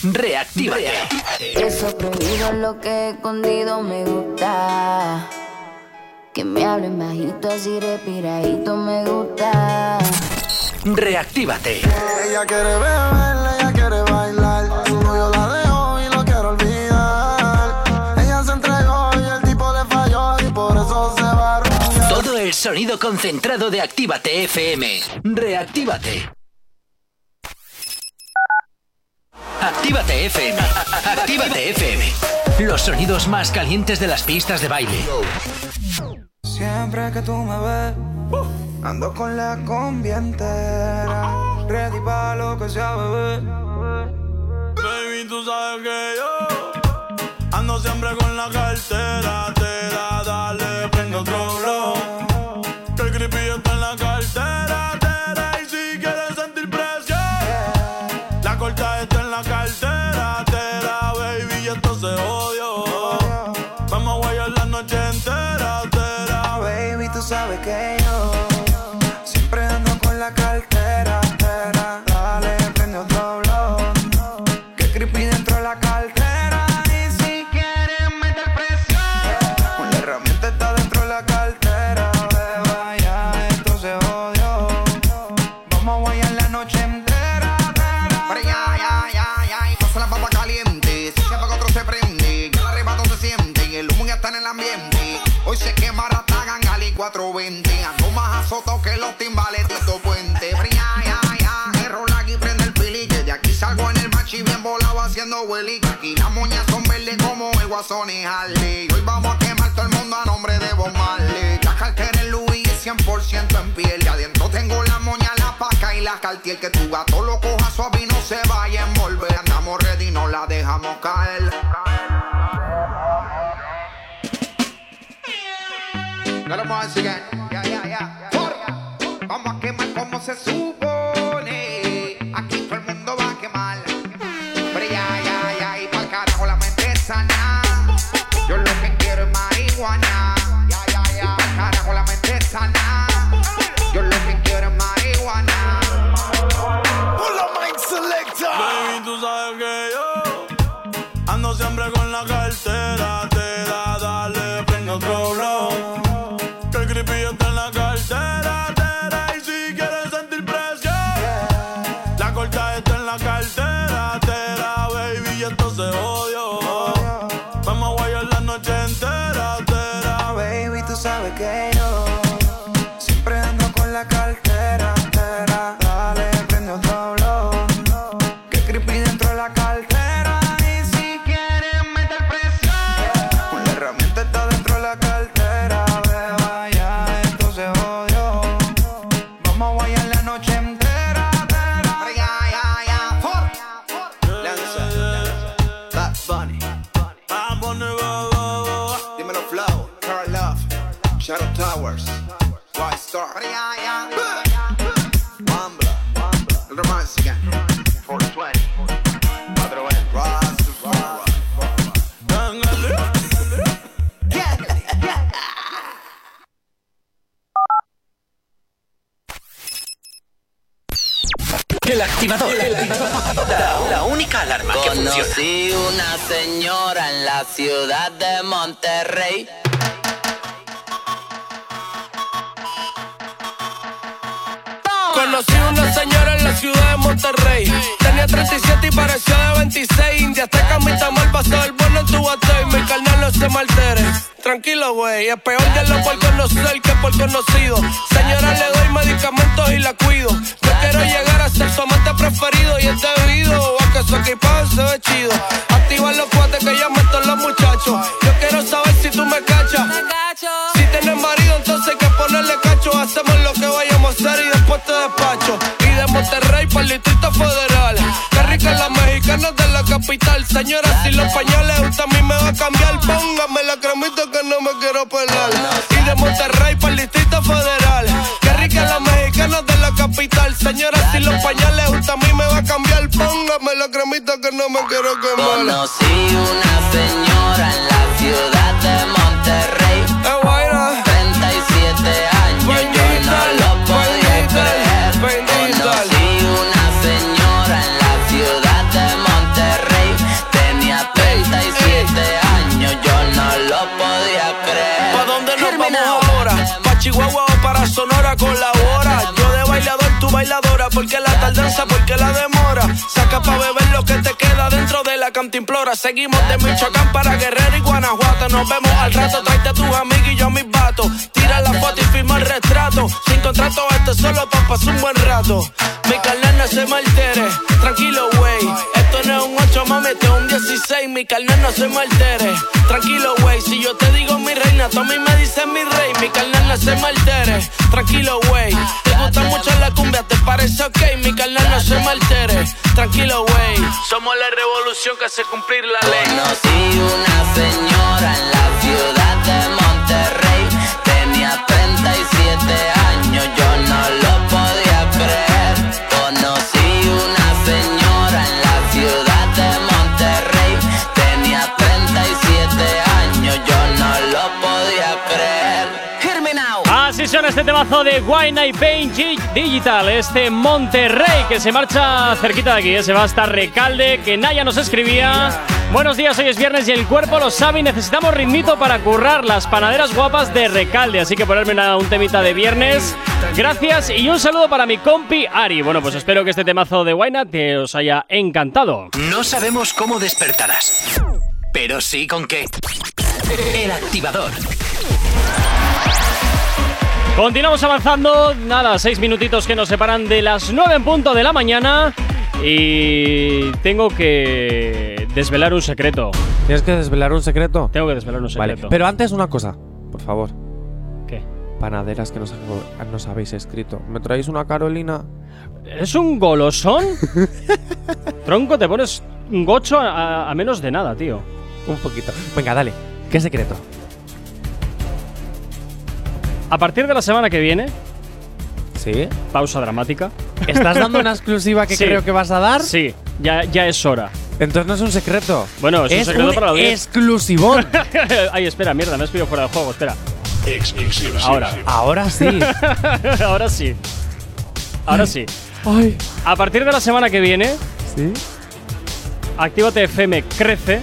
[SPEAKER 1] Reactívate.
[SPEAKER 11] Eso prohibido lo que escondido me gusta. Que me hablen bajito así respiradito me gusta.
[SPEAKER 1] Reactívate.
[SPEAKER 13] Ella quiere beber, ella quiere bailar. No, yo la dejo y lo quiero olvidar. Ella se entregó y el tipo le falló y por eso se va a
[SPEAKER 1] Todo el sonido concentrado de Actívate FM. Reactívate. Actívate FM. Actívate FM. Los sonidos más calientes de las pistas de baile.
[SPEAKER 9] Siempre que tú me ves, ando con la combi entera. Ready pa' lo que sea, bebé.
[SPEAKER 16] Baby, tú sabes que yo ando siempre con la cartera. Te la
[SPEAKER 8] 420. Ando más azotado que los timbales de estos puentes. Fría, ya, ya. Error aquí prende el pili. Que de aquí salgo en el machi bien volado haciendo hueli. Aquí las moñas son verdes como el guasón y Harley. Hoy vamos a quemar todo el mundo a nombre de Bob Marley. La cartera en Louis 100% en piel. Y adentro tengo la moña, la paca y la cartier. Que tu gato lo coja suave y no se vaya a envolver. Andamos ready, no la dejamos caer. Dale más again. Ya, ya, ya. For- Vamos a quemar como se supone.
[SPEAKER 17] Peor de lo por conocer que por conocido. Quiero pelar. Y de Monterrey para el Distrito Federal. Qué rica la mexicana de la capital. Señora, si los pañales usted a mí me va a cambiar, póngame la cremita que no me quiero quemar.
[SPEAKER 14] Conocí una señora en
[SPEAKER 17] porque la demora. Saca pa' beber lo que te queda dentro de la cantimplora. Seguimos de Michoacán para Guerrero y Guanajuato. Nos vemos al rato, tráete a tus amigos y yo a mis vatos. Tira la foto y firma el retrato. Sin contrato, esto es solo pa' pasar un buen rato. Mi carnal no se me altere. Tranquilo, güey. Esto no es un 8, mami, esto es un 16. Mi carnal no se me altere. Tranquilo, güey. Si yo te digo mi reina, tú a mí me dices mi rey. Mi carnal no se me altere. Tranquilo, güey. Tranquilo, güey. Somos la revolución que hace cumplir la ley.
[SPEAKER 14] Conocí una señora en la
[SPEAKER 2] este temazo de Wine y Paint Gi- Digital, este Monterrey que se marcha cerquita de aquí, ¿eh? se va hasta Recalde, que Naya nos escribía. Buenos días, hoy es viernes y el cuerpo lo sabe y necesitamos ritmito para currar las panaderas guapas de Recalde, así que ponerme una- un temita de viernes. Gracias y un saludo para mi compi Ari. Bueno, pues espero que este temazo de Wine te os haya encantado.
[SPEAKER 1] No sabemos cómo despertarás, pero sí con qué. El activador.
[SPEAKER 2] Continuamos avanzando, nada, seis minutitos que nos separan de las nueve en punto de la mañana y tengo que desvelar un secreto.
[SPEAKER 3] ¿Tienes que desvelar un secreto?
[SPEAKER 2] Tengo que desvelar un
[SPEAKER 3] Vale,
[SPEAKER 2] secreto.
[SPEAKER 3] pero antes una cosa, por favor.
[SPEAKER 2] ¿Qué?
[SPEAKER 3] Panaderas que nos, nos habéis escrito. ¿Me traéis una Carolina?
[SPEAKER 2] ¿Es un golosón? Tronco, te pones un gocho a menos de nada, tío.
[SPEAKER 3] Un poquito. Venga, dale. ¿Qué secreto?
[SPEAKER 2] A partir de la semana que viene,
[SPEAKER 3] ¿Sí?
[SPEAKER 2] pausa dramática.
[SPEAKER 3] ¿Estás dando una exclusiva que
[SPEAKER 2] Sí.
[SPEAKER 3] creo que vas a dar?
[SPEAKER 2] Sí, ya, ya es hora.
[SPEAKER 3] Entonces no es un secreto.
[SPEAKER 2] Bueno, es, un secreto para la audiencia.
[SPEAKER 3] exclusivón.
[SPEAKER 2] Ay, espera, mierda, me has pedido fuera del juego, espera.
[SPEAKER 6] Exclusiva.
[SPEAKER 2] Ahora.
[SPEAKER 3] Ahora sí.
[SPEAKER 2] Ahora sí. Ahora sí.
[SPEAKER 3] Ay.
[SPEAKER 2] A partir de la semana que viene,
[SPEAKER 3] ¿Sí?
[SPEAKER 2] Actívate FM crece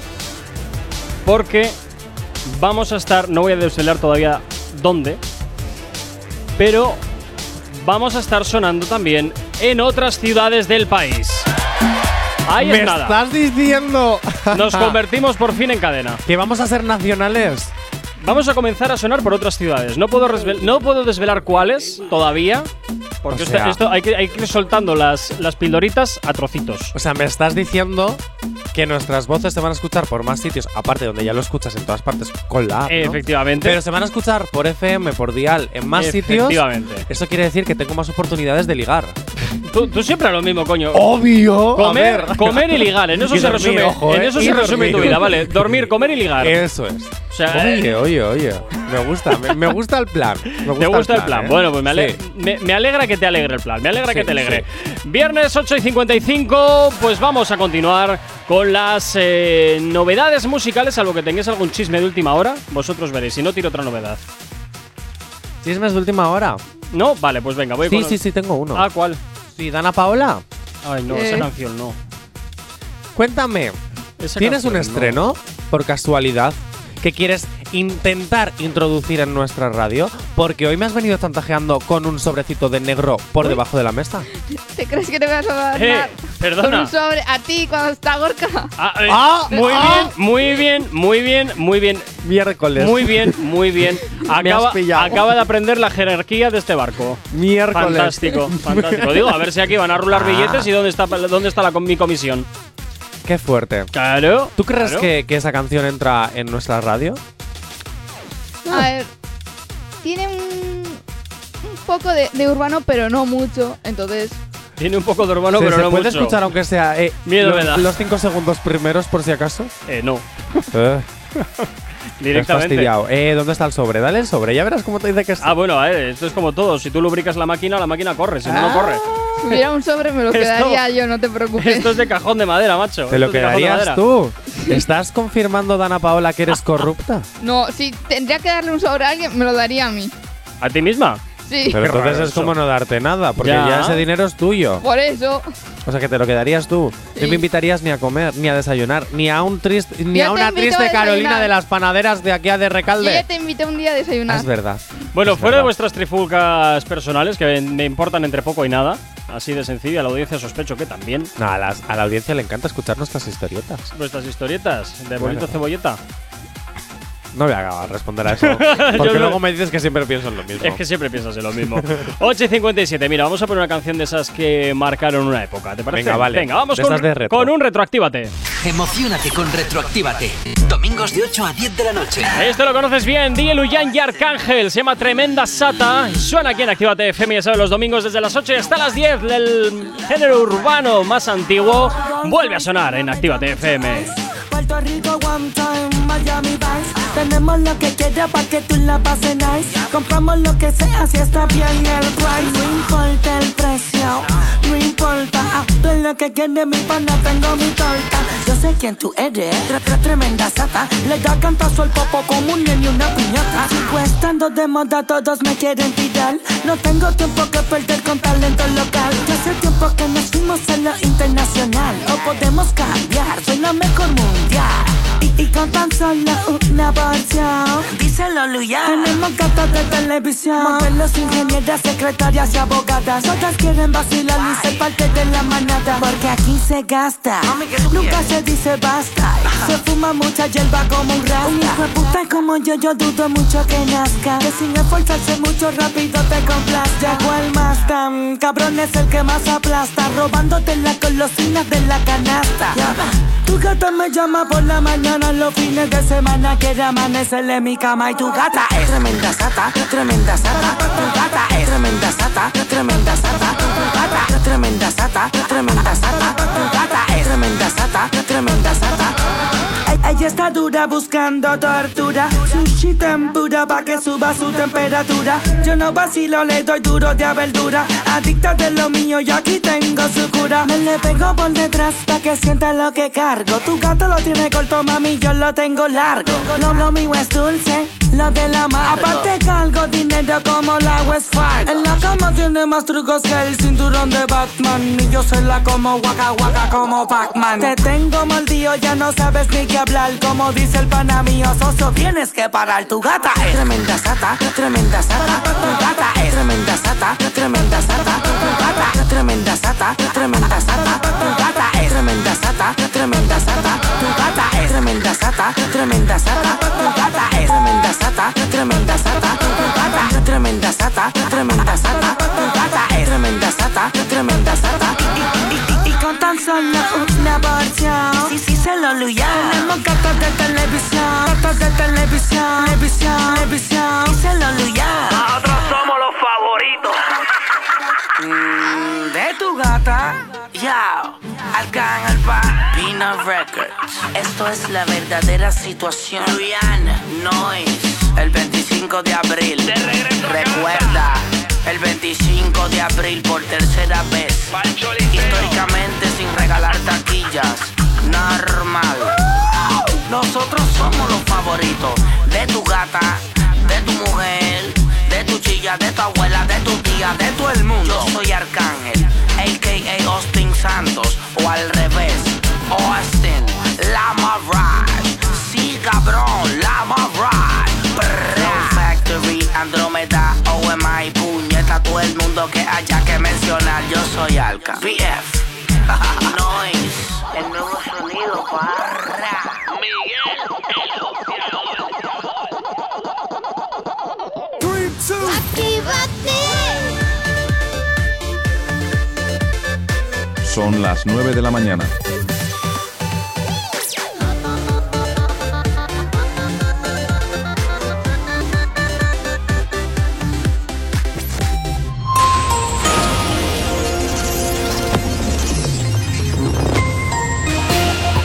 [SPEAKER 2] porque vamos a estar, no voy a desvelar todavía dónde, pero vamos a estar sonando también en otras ciudades del país. Ahí
[SPEAKER 3] ¿Me
[SPEAKER 2] es nada.
[SPEAKER 3] estás diciendo
[SPEAKER 2] Nos convertimos por fin en cadena.
[SPEAKER 3] que vamos a ser nacionales?
[SPEAKER 2] Vamos a comenzar a sonar por otras ciudades. No puedo, no puedo desvelar cuáles todavía, porque
[SPEAKER 3] O
[SPEAKER 2] esto-
[SPEAKER 3] sea-
[SPEAKER 2] esto, hay, que, hay que ir soltando las, las pildoritas a trocitos.
[SPEAKER 3] O sea, me estás diciendo que nuestras voces se van a escuchar por más sitios, aparte donde ya lo escuchas en todas partes con la app, ¿no?
[SPEAKER 2] Efectivamente.
[SPEAKER 3] Pero se van a escuchar por FM, por dial, en más sitios.
[SPEAKER 2] Efectivamente.
[SPEAKER 3] Eso quiere decir que tengo más oportunidades de ligar.
[SPEAKER 2] Tú, tú siempre a lo mismo, coño.
[SPEAKER 3] Obvio.
[SPEAKER 2] Comer, comer y ligar, en eso
[SPEAKER 3] Y
[SPEAKER 2] se
[SPEAKER 3] dormir,
[SPEAKER 2] resume,
[SPEAKER 3] ojo,
[SPEAKER 2] en
[SPEAKER 3] ¿eh?
[SPEAKER 2] eso se resume
[SPEAKER 3] dormir.
[SPEAKER 2] tu vida, vale. Dormir, comer y ligar.
[SPEAKER 3] Eso es.
[SPEAKER 2] O sea,
[SPEAKER 3] Oye,
[SPEAKER 2] eh,
[SPEAKER 3] oye, oye. Me gusta, me, me gusta el plan. Me gusta
[SPEAKER 2] ¿Te gusta el plan?
[SPEAKER 3] ¿eh?
[SPEAKER 2] Bueno, pues me, ale-
[SPEAKER 3] Sí.
[SPEAKER 2] me, me alegra que te alegre el plan. Me alegra
[SPEAKER 3] Sí,
[SPEAKER 2] que te alegre. Viernes 8 y 55, pues vamos a continuar con las eh, novedades musicales, salvo que tengáis algún chisme de última hora. Vosotros veréis, si no, tiro otra novedad.
[SPEAKER 3] ¿Chismes de última hora?
[SPEAKER 2] ¿No? Vale, pues venga, voy
[SPEAKER 3] Sí,
[SPEAKER 2] con.
[SPEAKER 3] sí, sí, tengo uno.
[SPEAKER 2] Ah, ¿cuál?
[SPEAKER 3] Sí, Dana Paola.
[SPEAKER 2] Ay, no,
[SPEAKER 4] Eh.
[SPEAKER 2] esa canción no.
[SPEAKER 3] Cuéntame, ¿tienes un
[SPEAKER 2] no.
[SPEAKER 3] estreno, por casualidad, que quieres intentar introducir en nuestra radio? Porque hoy me has venido chantajeando con un sobrecito de negro por debajo de la mesa.
[SPEAKER 4] ¿Te crees que te vas a dar
[SPEAKER 2] Eh,
[SPEAKER 4] con
[SPEAKER 2] perdona.
[SPEAKER 4] un sobre a ti cuando está Gorka?
[SPEAKER 2] Ah, eh,
[SPEAKER 3] Ah,
[SPEAKER 2] muy
[SPEAKER 3] ah.
[SPEAKER 2] bien, muy bien, muy bien, muy bien.
[SPEAKER 3] Miércoles.
[SPEAKER 2] Muy bien, muy bien.
[SPEAKER 3] Me has
[SPEAKER 2] Acaba, acaba de aprender la jerarquía de este barco.
[SPEAKER 3] Miércoles.
[SPEAKER 2] Fantástico, fantástico. Digo, a ver si aquí van a rular
[SPEAKER 3] Ah.
[SPEAKER 2] billetes y dónde está, dónde está la, mi comisión.
[SPEAKER 3] Qué fuerte.
[SPEAKER 2] Claro.
[SPEAKER 3] ¿Tú crees
[SPEAKER 2] claro.
[SPEAKER 3] que, que esa canción entra en nuestra radio?
[SPEAKER 4] A ver, tiene un, un poco de, de urbano, pero no mucho. Entonces,
[SPEAKER 2] Tiene un poco de urbano,
[SPEAKER 3] ¿Se,
[SPEAKER 2] pero
[SPEAKER 3] se
[SPEAKER 2] no
[SPEAKER 3] puede
[SPEAKER 2] mucho.
[SPEAKER 3] escuchar aunque sea eh,
[SPEAKER 2] Miedo me
[SPEAKER 3] los,
[SPEAKER 2] da.
[SPEAKER 3] los cinco segundos primeros por si acaso?
[SPEAKER 2] Eh, no.
[SPEAKER 3] Eh,
[SPEAKER 2] Directamente.
[SPEAKER 3] fastidiado. Eh, ¿Dónde está el sobre? Dale el sobre, ya verás cómo te dice que está.
[SPEAKER 2] Ah, bueno, a ver, esto es como todo. Si tú lubricas la máquina, la máquina corre. Si no, no corre.
[SPEAKER 4] Si hubiera un sobre me lo
[SPEAKER 2] Esto-
[SPEAKER 4] quedaría yo, no te preocupes.
[SPEAKER 2] Esto es de cajón de madera, macho.
[SPEAKER 3] ¿Te lo quedarías tú? ¿Estás confirmando, Dana Paola, que eres corrupta?
[SPEAKER 4] No, si tendría que darle un sobre a alguien, me lo daría a mí.
[SPEAKER 2] ¿A ti misma?
[SPEAKER 4] Sí,
[SPEAKER 3] Pero entonces es como no darte nada, porque
[SPEAKER 2] Ya.
[SPEAKER 3] ya, ese dinero es tuyo.
[SPEAKER 4] por eso.
[SPEAKER 3] O sea que te lo quedarías tú. No
[SPEAKER 4] Sí.
[SPEAKER 3] me invitarías ni a comer, ni a desayunar, ni a un triste, ni
[SPEAKER 4] Yo
[SPEAKER 3] a una triste
[SPEAKER 4] a
[SPEAKER 3] Carolina de las panaderas de aquí a de
[SPEAKER 4] Yo
[SPEAKER 3] Recalde.
[SPEAKER 4] ya te invité un día a desayunar.
[SPEAKER 3] Es verdad.
[SPEAKER 2] Bueno,
[SPEAKER 3] Es
[SPEAKER 2] fuera de
[SPEAKER 3] verdad.
[SPEAKER 2] vuestras trifulcas personales, que me importan entre poco y nada, así de sencillo, a la audiencia sospecho que también.
[SPEAKER 3] No, a, las- a la audiencia le encanta escuchar nuestras historietas.
[SPEAKER 2] Vuestras historietas de
[SPEAKER 3] Bueno.
[SPEAKER 2] bonito cebolleta.
[SPEAKER 3] No voy a responder a eso.
[SPEAKER 2] Yo
[SPEAKER 3] Porque luego me dices que siempre pienso en lo mismo.
[SPEAKER 2] Es que siempre piensas en lo mismo. 8 y 57. Mira, vamos a poner una canción de esas que marcaron una época. ¿Te parece?
[SPEAKER 3] Venga, vale.
[SPEAKER 2] Venga, vamos con,
[SPEAKER 3] de
[SPEAKER 2] con un retroactívate.
[SPEAKER 1] Emocionate con Retroactívate. Domingos de 8 a 10 de la noche.
[SPEAKER 2] Este lo conoces bien, DJ Luyan y Arcángel. Se llama Tremenda Sata. Suena aquí en Actívate FM, ya sabes, los domingos desde las 8 y hasta las 10 del género urbano más antiguo. Vuelve a sonar en Actívate FM.
[SPEAKER 12] Puerto Rico one time, Miami Vice. Tenemos lo que quieras para que tú la pases nice. Compramos lo que sea si está bien el price. No importa el precio, no importa. Ah, Tú es lo que quieres, mi pana, tengo mi torta. Yo sé quién tú eres, tre- tre- tremenda sata. Le da cantazo al popo como un niño y una piñata. Sigo estando de moda, todos me quieren tirar. No tengo tiempo que perder con talento local. Ya hace tiempo que nos fuimos a lo internacional. O podemos cambiar, soy la mejor mundial
[SPEAKER 9] Y, y con tan solo una porción. Díselo, Luya. Tenemos gatas de televisión. Modelos, ingenieras, secretarias y abogadas. Todas quieren vacilar y ser parte de la manada. Porque aquí se gasta. Nunca se dice basta. Se fuma mucha hierba como un rasta. Un hijo de puta como yo, yo dudo mucho que nazca. Que sin esforzarse mucho rápido te complazca. El más tan cabrón es el que más aplasta. Robándote las golosinas de la canasta. Tu gata me llama por la mañana los fines de semana. Quiere amanecerle en mi cama y tu gata es tremenda sata, tremenda sata. Tu gata es tremenda sata, tremenda sata. Tu gata es tremenda sata, tremenda sata. Tu gata es tremenda sata, tremenda sata. Ella está dura buscando tortura. Sushi tempura pa' que suba su temperatura. Yo no vacilo, le doy duro de verdura Adicta de lo mío, yo aquí tengo su cura. Me le pego por detrás pa' que sienta lo que cargo. Tu gato lo tiene corto, mami, yo lo tengo largo. Lo, lo mío es dulce, lo de la mar. Aparte cargo dinero como la West Fargo En la cama tiene más trucos que el cinturón de Batman. Y yo se la como waka waka como Pac-Man. Te tengo mordido, ya no sabes ni qué hablar como dice el pana mío socio Tienes que parar, tu gata es tremenda sata, tremenda sata Tu gata es tremenda sata, tremenda sata Tu gata es tremenda sata, tremenda sata Tu gata es tremenda sata, tremenda sata Tu gata es tremenda sata, tremenda sata Tu gata es tremenda sata, tremenda sata Tu gata es tremenda sata, tremenda sata Tu gata es tremenda sata, tremenda sata tan solo una porción Sí, sí, se lo luya Tenemos gatos de televisión Gatos de televisión Televisión, televisión Y se lo luya
[SPEAKER 18] Nosotros somos los favoritos.
[SPEAKER 9] Mm, de tu gata.
[SPEAKER 18] Yao, Arcángel Peanut Records. Esto es la verdadera situación. Rihanna, Noise. El 25 de abril. Recuerda, el 25 de abril por tercera vez. Históricamente sin regalar taquillas. Normal. Nosotros somos los favoritos de tu gata, de tu mujer, de tu chilla, de tu abuela, de tu tía, de todo el mundo. Yo soy Arcángel, a.k.a. Austin Santos, o al revés, Austin, Lama Ride. Sí, cabrón, Lama Ride. Factory, todo el mundo que haya que mencionar. Yo soy Alca. BF. Noise. El nuevo sonido, barra.
[SPEAKER 19] Son las 9 de la mañana.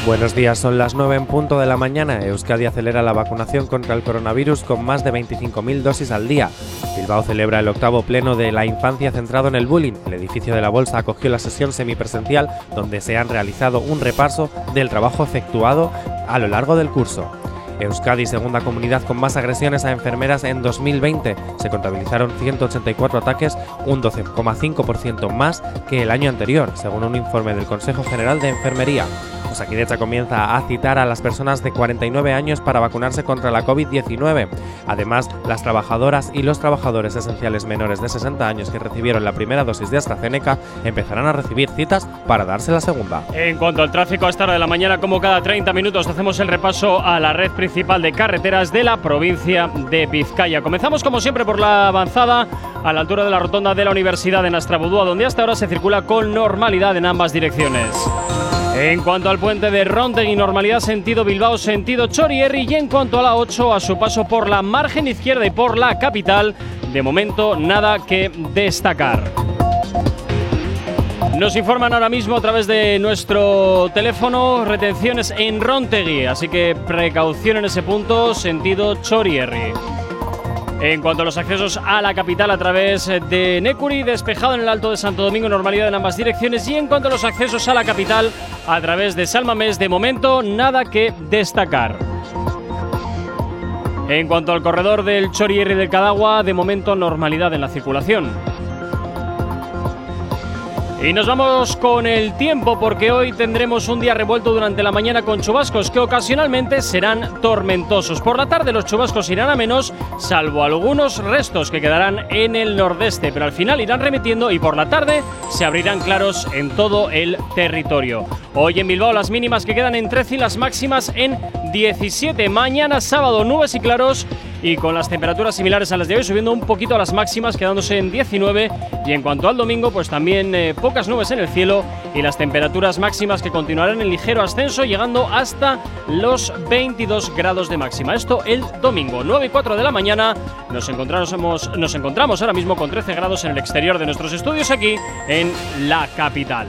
[SPEAKER 3] Buenos días, son las 9 en punto de la mañana. Euskadi acelera la vacunación contra el coronavirus con más de 25.000 dosis al día. Bilbao celebra el octavo pleno de la infancia centrado en el bullying. El edificio de la Bolsa acogió la sesión semipresencial donde se han realizado un repaso del trabajo efectuado a lo largo del curso. Euskadi, segunda comunidad con más agresiones a enfermeras en 2020. Se contabilizaron 184 ataques, un 12,5% más que el año anterior, según un informe del Consejo General de Enfermería. Osakidetza comienza a citar a las personas de 49 años para vacunarse contra la COVID-19. Además, las trabajadoras y los trabajadores esenciales menores de 60 años que recibieron la primera dosis de AstraZeneca empezarán a recibir citas para darse la segunda.
[SPEAKER 2] En cuanto al tráfico a esta hora de la mañana, como cada 30 minutos, hacemos el repaso a la red principal de carreteras de la provincia de Vizcaya. Comenzamos, como siempre, por la avanzada a la altura de la rotonda de la Universidad de Nastrabudúa, donde hasta ahora se circula con normalidad en ambas direcciones. En cuanto al puente de Rontegui, normalidad sentido Bilbao, sentido Chorierri. Y en cuanto a la 8, a su paso por la margen izquierda y por la capital, de momento nada que destacar. Nos informan ahora mismo a través de nuestro teléfono retenciones en Rontegui, así que precaución en ese punto, sentido Chorierri. En cuanto a los accesos a la capital a través de Necuri, despejado en el Alto de Santo Domingo, normalidad en ambas direcciones. Y en cuanto a los accesos a la capital a través de Salmamés, de momento nada que destacar. En cuanto al corredor del Chorierri del Cadagua, de momento normalidad en la circulación. Y nos vamos con el tiempo porque hoy tendremos un día revuelto durante la mañana con chubascos que ocasionalmente serán tormentosos. Por la tarde los chubascos irán a menos, salvo algunos restos que quedarán en el nordeste, pero al final irán remitiendo y por la tarde se abrirán claros en todo el territorio. Hoy en Bilbao las mínimas que quedan en 13 y las máximas en 17. Mañana sábado nubes y claros y con las temperaturas similares a las de hoy, subiendo un poquito a las máximas, quedándose en 19. Y en cuanto al domingo, pues también eh, pocas nubes en el cielo y las temperaturas máximas que continuarán en ligero ascenso, llegando hasta los 22 grados de máxima. Esto el domingo, 9 y 4 de la mañana. Nos encontramos, nos encontramos ahora mismo con 13 grados en el exterior de nuestros estudios aquí en la capital.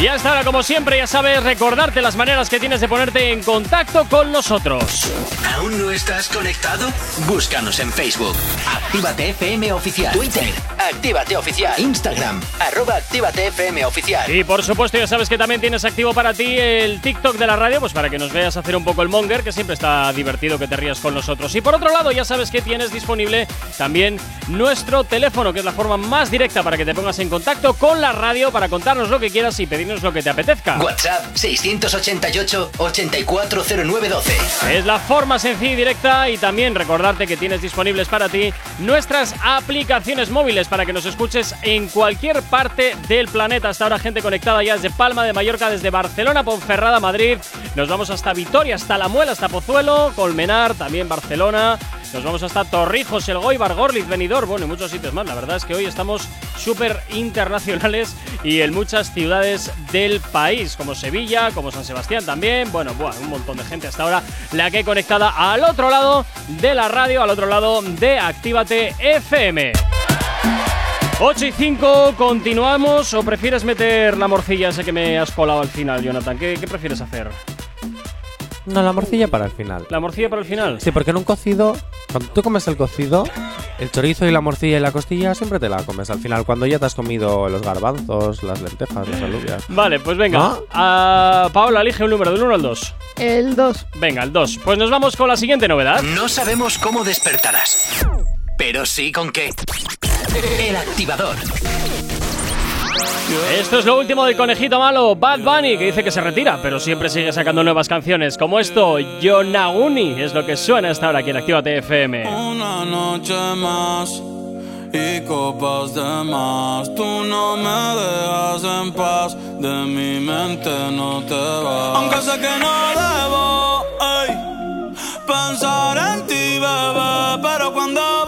[SPEAKER 2] Y hasta ahora, como siempre, ya sabes, recordarte las maneras que tienes de ponerte en contacto con nosotros.
[SPEAKER 1] ¿Aún no estás conectado? Búscanos en Facebook. Actívate FM Oficial. Twitter. Actívate Oficial. Instagram. Arroba Actívate FM Oficial.
[SPEAKER 2] Y por supuesto, ya sabes que también tienes activo para ti el TikTok de la radio, pues para que nos veas hacer un poco el monger, que siempre está divertido que te rías con nosotros. Y por otro lado, ya sabes que tienes disponible también nuestro teléfono, que es la forma más directa para que te pongas en contacto con la radio, para contarnos lo que quieras y pedirnos lo que te apetezca.
[SPEAKER 1] WhatsApp 688 840912.
[SPEAKER 2] Es la forma sencilla y directa y también recordarte que tienes disponibles para ti nuestras aplicaciones móviles para que nos escuches en cualquier parte del planeta. Hasta ahora gente conectada ya desde Palma de Mallorca, desde Barcelona, Ponferrada, Madrid. Nos vamos hasta Vitoria, hasta La Muela, hasta Pozuelo, Colmenar, también Barcelona. Nos vamos hasta Torrijos, El Goibar, Gorliz, Benidorm, bueno, y muchos sitios más. La verdad es que hoy estamos súper internacionales y en muchas ciudades del país, como Sevilla, como San Sebastián también. Bueno, buah, un montón de gente hasta ahora la que he conectada al otro lado de la radio, al otro lado de Actívate FM. 8 y 5, continuamos o prefieres meter la morcilla ese que me has colado al final, Jonathan? ¿Qué, qué prefieres hacer?
[SPEAKER 3] No, la morcilla para el final.
[SPEAKER 2] ¿La morcilla para el final?
[SPEAKER 3] Sí, porque en un cocido, cuando tú comes el cocido, el chorizo y la morcilla y la costilla siempre te la comes al final, cuando ya te has comido los garbanzos, las lentejas, las alubias.
[SPEAKER 2] Vale, pues venga. Paola, elige un número del 1 al 2.
[SPEAKER 4] El 2.
[SPEAKER 2] Venga, el 2. Pues nos vamos con la siguiente novedad.
[SPEAKER 1] No sabemos cómo despertarás, pero sí con qué. El activador.
[SPEAKER 2] Esto es lo último del conejito malo, Bad Bunny, que dice que se retira, pero siempre sigue sacando nuevas canciones. Como esto, Yonaguni, es lo que suena hasta ahora aquí en Actívate FM.
[SPEAKER 16] Una noche más y copas de más. Tú no me dejas en paz, de mi mente no te vas. Aunque sé que no debo ey, pensar en ti, bebé, pero cuando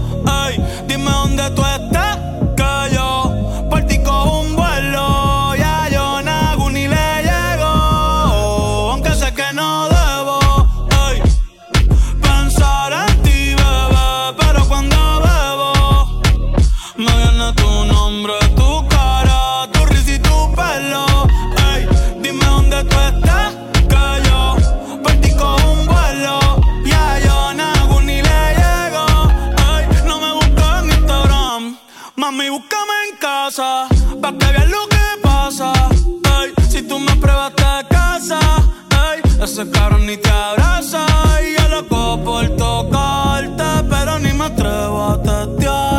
[SPEAKER 16] Mami, búscame en casa, pa' que veas lo que pasa. Ey, si tú me pruebas te casa, ey, ese cabrón ni te abraza. Y yo loco por tocarte, pero ni me atrevo a testearte.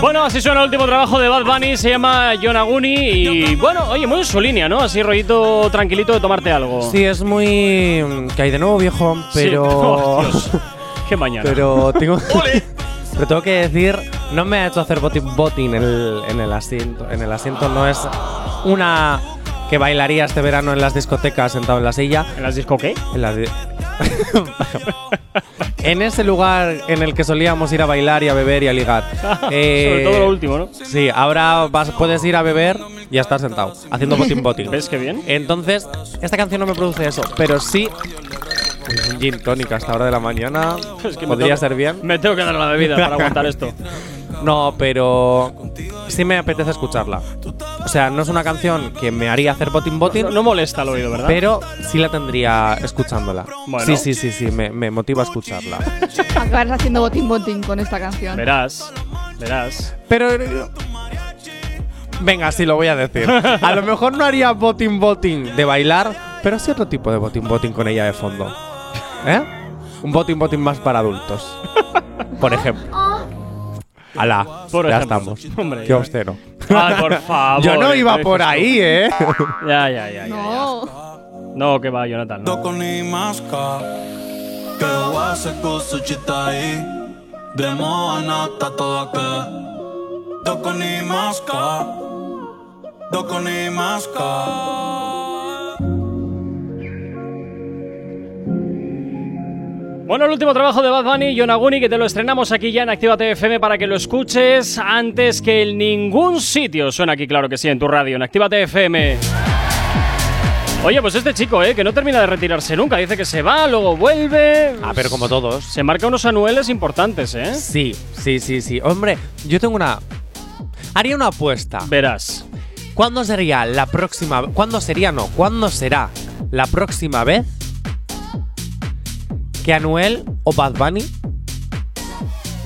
[SPEAKER 2] Bueno, así suena el último trabajo de Bad Bunny, se llama Yonaguni y bueno, oye, muy en su línea, ¿no? Así rollito tranquilito de tomarte algo.
[SPEAKER 3] Sí, es muy. mm, que hay de nuevo viejo,
[SPEAKER 2] Sí.
[SPEAKER 3] pero.
[SPEAKER 2] Oh, Dios. Qué mañana.
[SPEAKER 3] pero tengo. pero tengo que decir, no me ha hecho hacer botín en el, en el asiento. En el asiento no es una que bailaría este verano en las discotecas sentado en la silla.
[SPEAKER 2] ¿En las disco qué?
[SPEAKER 3] En las di- En ese lugar en el que solíamos ir a bailar y a beber y a ligar.
[SPEAKER 2] Sobre todo lo último, ¿no?
[SPEAKER 3] Sí, ahora vas, puedes ir a beber y a estar sentado, haciendo botín botín.
[SPEAKER 2] ¿Ves qué bien?
[SPEAKER 3] Entonces, esta canción no me produce eso, pero sí. Un gin tonic a esta hora de la mañana.
[SPEAKER 2] Es que
[SPEAKER 3] podría ser bien.
[SPEAKER 2] Me tengo que dar la bebida para aguantar esto.
[SPEAKER 3] No, pero sí me apetece escucharla. O sea, no es una canción que me haría hacer botín botín,
[SPEAKER 2] No, no molesta al oído, ¿verdad?
[SPEAKER 3] pero sí la tendría escuchándola.
[SPEAKER 2] Bueno.
[SPEAKER 3] Sí, sí, sí, sí, me, me motiva a escucharla.
[SPEAKER 4] Acabarás haciendo botín botín con esta canción.
[SPEAKER 2] Verás, verás.
[SPEAKER 3] Pero. Venga, sí lo voy a decir. A lo mejor no haría botín botín de bailar, pero sí otro tipo de botín botín con ella de fondo. ¿Eh? Un botín botín más para adultos. Por ejemplo.
[SPEAKER 2] Por
[SPEAKER 3] ya
[SPEAKER 2] ejemplo.
[SPEAKER 3] estamos.
[SPEAKER 2] Hombre,
[SPEAKER 3] Qué obsceno.
[SPEAKER 2] Ay, por favor.
[SPEAKER 3] Yo no iba
[SPEAKER 2] ¿qué
[SPEAKER 3] por ahí, ¿eh?
[SPEAKER 2] Ya, ya, ya. ya,
[SPEAKER 4] No.
[SPEAKER 2] ya. No, que va, Jonathan. no.
[SPEAKER 9] Doko ni maska Doko ni maska
[SPEAKER 2] Bueno, el último trabajo de Bad Bunny, Yonaguni, que te lo estrenamos aquí ya en Actívate FM para que lo escuches antes que en ningún sitio. Suena aquí, claro que sí, en tu radio, en Actívate FM. Oye, pues este chico, ¿eh? Que no termina de retirarse nunca. Dice que se va, luego vuelve.
[SPEAKER 3] Ah, pero como todos.
[SPEAKER 2] Se marca unos anuales importantes, ¿eh?
[SPEAKER 3] Sí, sí, sí, sí. Hombre, yo tengo una. Haría una apuesta.
[SPEAKER 2] Verás.
[SPEAKER 3] ¿Cuándo sería la próxima? ¿Cuándo sería no? ¿Cuándo será la próxima vez que Anuel o Bad Bunny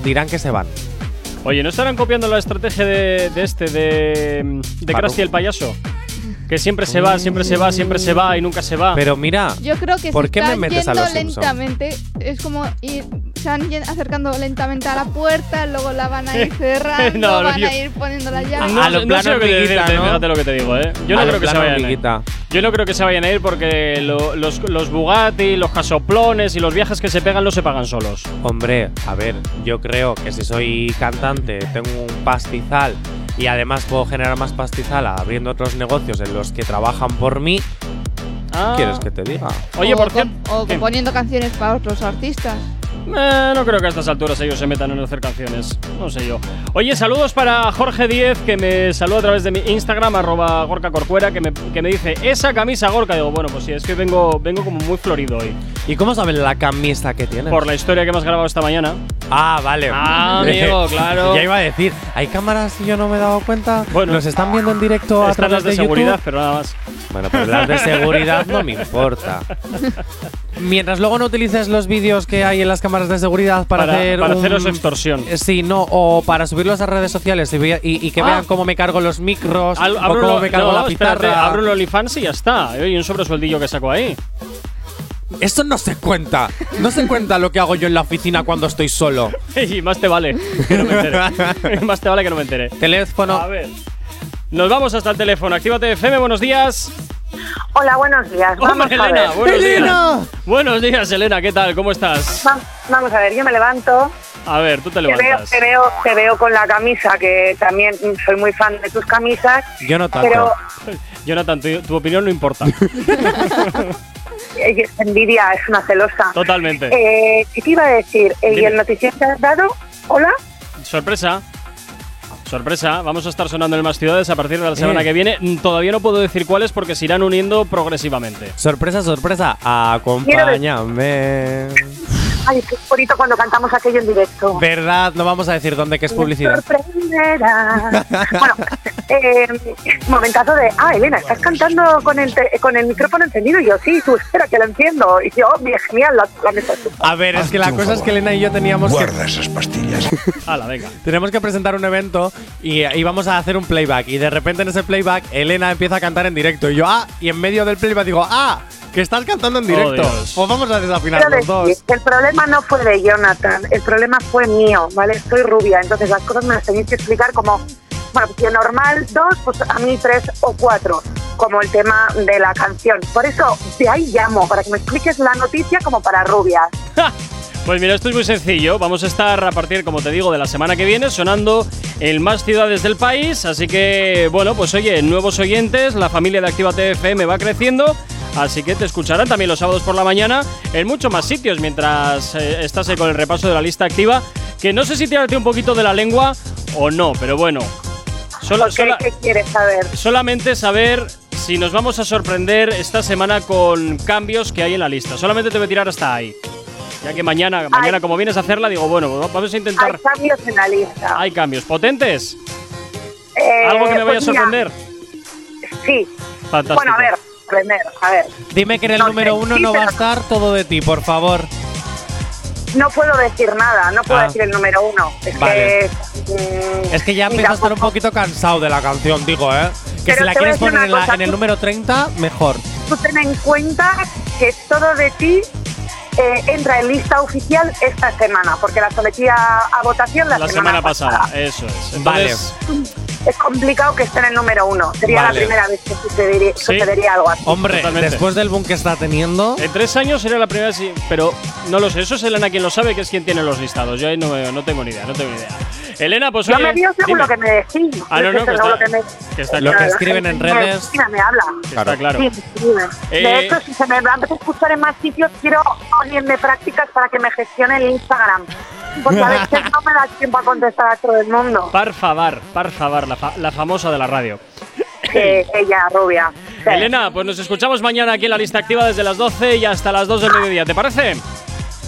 [SPEAKER 3] dirán que se van?
[SPEAKER 2] Oye, ¿no estarán copiando la estrategia de, de este, de, de. Krusty el payaso? Que siempre se va, siempre se va, siempre se va y nunca se va.
[SPEAKER 3] Pero mira,
[SPEAKER 4] Yo creo que
[SPEAKER 3] ¿Por
[SPEAKER 4] se
[SPEAKER 3] qué me
[SPEAKER 4] están
[SPEAKER 3] metes a
[SPEAKER 4] yendo
[SPEAKER 3] los Simpson?
[SPEAKER 4] lentamente. Es como ir, se van yen- acercando lentamente a la puerta, luego la van a ir cerrando,
[SPEAKER 2] No, no,
[SPEAKER 4] van
[SPEAKER 2] yo-
[SPEAKER 4] a ir poniendo la llave.
[SPEAKER 2] No,
[SPEAKER 3] A lo
[SPEAKER 2] no
[SPEAKER 3] plan
[SPEAKER 2] sé lo que
[SPEAKER 3] hormiguita,
[SPEAKER 2] decirte,
[SPEAKER 3] ¿no?
[SPEAKER 2] fíjate lo que te digo, ¿eh? Yo no
[SPEAKER 3] A lo
[SPEAKER 2] creo que se vayan a ir.
[SPEAKER 3] hormiguita.
[SPEAKER 2] Yo no creo que se vayan a ir porque lo- los, los Bugatti, los casoplones y los viajes que se pegan no se pagan solos.
[SPEAKER 3] hombre, a ver, yo creo que si soy cantante, tengo un pastizal y además puedo generar más pastizal abriendo otros negocios en los que trabajan por mí,
[SPEAKER 2] Ah.
[SPEAKER 3] ¿quieres que te diga?
[SPEAKER 2] Oye,
[SPEAKER 4] o
[SPEAKER 2] ¿por qué?
[SPEAKER 4] com- O componiendo canciones para otros artistas.
[SPEAKER 2] Eh, no creo que a estas alturas ellos se metan en hacer canciones. No sé yo. Oye, saludos para Jorge Diez, que me saluda a través de mi Instagram, arroba Gorka Corcuera, que me, que me dice, esa camisa Gorka. Digo, bueno, pues sí, es que vengo, vengo como muy florido hoy.
[SPEAKER 3] ¿Y cómo sabes la camisa que tienes?
[SPEAKER 2] Por la historia que has grabado esta mañana.
[SPEAKER 3] Ah, vale.
[SPEAKER 2] Ah, amigo, claro.
[SPEAKER 3] ya iba a decir, ¿hay cámaras y yo no me he dado cuenta?
[SPEAKER 2] Bueno.
[SPEAKER 3] ¿Nos están viendo en directo a través
[SPEAKER 2] las de,
[SPEAKER 3] de
[SPEAKER 2] seguridad,
[SPEAKER 3] YouTube?
[SPEAKER 2] pero nada más.
[SPEAKER 3] Bueno, pero las de seguridad no me importa. Mientras luego no utilices los vídeos que hay en las cámaras de seguridad para,
[SPEAKER 2] Para-
[SPEAKER 3] hacer
[SPEAKER 2] para haceros extorsión.
[SPEAKER 3] Eh, Sí, no, o para subirlos a redes sociales y, vea- y- y que
[SPEAKER 2] Ah.
[SPEAKER 3] vean cómo me cargo los micros
[SPEAKER 2] Al-
[SPEAKER 3] o cómo
[SPEAKER 2] lo-
[SPEAKER 3] me cargo
[SPEAKER 2] no,
[SPEAKER 3] la
[SPEAKER 2] espérate, abro el OnlyFans y ya está. Y un sobresueldillo que saco ahí.
[SPEAKER 3] Eso no se cuenta. No se cuenta lo que hago yo en la oficina cuando estoy solo.
[SPEAKER 2] y más te vale que no me entere. más te vale que no me entere.
[SPEAKER 3] Teléfono.
[SPEAKER 2] A ver. Nos vamos hasta el teléfono. Actívate FM, buenos días.
[SPEAKER 20] Hola, buenos días. Vamos
[SPEAKER 2] Hombre,
[SPEAKER 20] a
[SPEAKER 2] Elena,
[SPEAKER 20] ver.
[SPEAKER 2] buenos días. Buenos días, Elena, ¿qué tal? ¿Cómo estás?
[SPEAKER 20] Va- Vamos a ver, yo me levanto,
[SPEAKER 2] A ver, tú te
[SPEAKER 20] te veo,
[SPEAKER 2] levantas.
[SPEAKER 20] te, veo, te veo con la camisa, que también soy muy fan de tus camisas,
[SPEAKER 3] Yo no tanto.
[SPEAKER 20] pero
[SPEAKER 2] Jonathan, tu, tu opinión no importa.
[SPEAKER 20] Eh, envidia es una celosa.
[SPEAKER 2] Totalmente.
[SPEAKER 20] Eh, ¿Qué te iba a decir? Eh, ¿Y el noticiero que has dado? ¿Hola?
[SPEAKER 2] Sorpresa. Sorpresa, vamos a estar sonando en más ciudades a partir de la semana
[SPEAKER 3] Eh.
[SPEAKER 2] que viene. Mm, Todavía no puedo decir cuáles porque se irán uniendo progresivamente.
[SPEAKER 3] Sorpresa, sorpresa. Acompáñame.
[SPEAKER 20] Ay, qué bonito cuando cantamos aquello en directo.
[SPEAKER 3] Verdad, no vamos a decir dónde que es publicidad.
[SPEAKER 20] sorprenderá. bueno, eh, momentazo de, ah, Elena, estás cantando con el, te- con el micrófono encendido. Y yo, sí, tú espera que lo enciendo. Y yo, genial, la, la mesa.
[SPEAKER 3] A ver, es que la cosa es que Elena y yo teníamos que
[SPEAKER 6] Guarda esas pastillas.
[SPEAKER 2] Hala, venga.
[SPEAKER 3] tenemos que presentar un evento y íbamos a hacer un playback y de repente en ese playback Elena empieza a cantar en directo y yo ah y en medio del playback digo ah que estás cantando en directo.
[SPEAKER 2] Dios.
[SPEAKER 3] pues vamos a desafinar los dos.
[SPEAKER 20] el problema no fue de Jonathan, el problema fue mío, ¿vale? Soy rubia, entonces las cosas me las tenéis que explicar como, bueno, normal dos, pues a mí tres o cuatro, como el tema de la canción. Por eso, de ahí llamo, para que me expliques la noticia como para rubias.
[SPEAKER 2] Pues mira, esto es muy sencillo. Vamos a estar a partir, como te digo, de la semana que viene sonando en más ciudades del país. Así que, bueno, pues oye, nuevos oyentes, la familia de Actívate FM va creciendo. Así que te escucharán también los sábados por la mañana en muchos más sitios mientras eh, estás ahí con el repaso de la lista activa. Que no sé si tirarte un poquito de la lengua o no, pero bueno. Solo,
[SPEAKER 20] ¿Por qué?
[SPEAKER 2] sola-
[SPEAKER 20] ¿Qué quieres saber?
[SPEAKER 2] solamente saber si nos vamos a sorprender esta semana con cambios que hay en la lista. Solamente te voy a tirar hasta ahí. Ya que mañana, mañana como vienes a hacerla, digo, bueno, vamos a
[SPEAKER 20] Hay
[SPEAKER 2] intentar.
[SPEAKER 20] cambios en la lista.
[SPEAKER 2] Hay cambios potentes.
[SPEAKER 20] Eh,
[SPEAKER 2] ¿Algo que me vaya a
[SPEAKER 20] pues mira,
[SPEAKER 2] sorprender?
[SPEAKER 20] Sí.
[SPEAKER 2] Fantástico.
[SPEAKER 20] Bueno, a ver, sorprender, a ver.
[SPEAKER 3] Dime que en el
[SPEAKER 20] No
[SPEAKER 3] número
[SPEAKER 20] sé,
[SPEAKER 3] uno
[SPEAKER 20] sí,
[SPEAKER 3] no va a estar todo de ti, por favor.
[SPEAKER 20] No puedo decir nada, no puedo
[SPEAKER 3] Ah.
[SPEAKER 20] decir el número uno. Es
[SPEAKER 3] Vale.
[SPEAKER 20] que. mm,
[SPEAKER 3] Es que ya
[SPEAKER 20] y
[SPEAKER 3] empieza a estar un poquito cansado de la canción, digo, ¿eh? Que
[SPEAKER 20] Pero
[SPEAKER 3] si la quieres poner en, la- en el número 30, mejor.
[SPEAKER 20] Tú ten en cuenta que todo de ti eh, entra en lista oficial esta semana, porque la sometía a votación la,
[SPEAKER 2] La semana pasada, eso es. Entonces,
[SPEAKER 20] Es complicado que esté en el número uno. Sería
[SPEAKER 3] Vale.
[SPEAKER 20] la primera vez que sucedería,
[SPEAKER 2] Sí.
[SPEAKER 20] sucedería algo así.
[SPEAKER 3] Hombre,
[SPEAKER 2] Totalmente.
[SPEAKER 3] después del boom que está teniendo.
[SPEAKER 2] en tres años sería la primera, sí, pero no lo sé. Eso es Elena quien lo sabe, que es quien tiene los listados. Yo ahí no, no tengo ni idea, no tengo ni idea. Elena, pues
[SPEAKER 20] Yo
[SPEAKER 2] oye,
[SPEAKER 20] me río según
[SPEAKER 2] dime.
[SPEAKER 20] lo que me decís.
[SPEAKER 2] Ah, no, no, que está-
[SPEAKER 20] lo que me-
[SPEAKER 2] que está
[SPEAKER 3] Lo que
[SPEAKER 2] claro.
[SPEAKER 3] escriben en redes.
[SPEAKER 20] me habla.
[SPEAKER 2] Está claro.
[SPEAKER 20] Sí, me escribe.
[SPEAKER 2] Eh,
[SPEAKER 20] De hecho, si se me va a escuchar en más sitios, quiero alguien de prácticas para que me gestione el Instagram. Porque a veces no me da tiempo a contestar a todo el mundo.
[SPEAKER 2] Par favor, par favor, la, fa- la famosa de la radio.
[SPEAKER 20] Ella, rubia. Sí.
[SPEAKER 2] Elena, pues nos escuchamos mañana aquí en la lista activa desde las 12 y hasta las 2 del mediodía. ¿Te parece?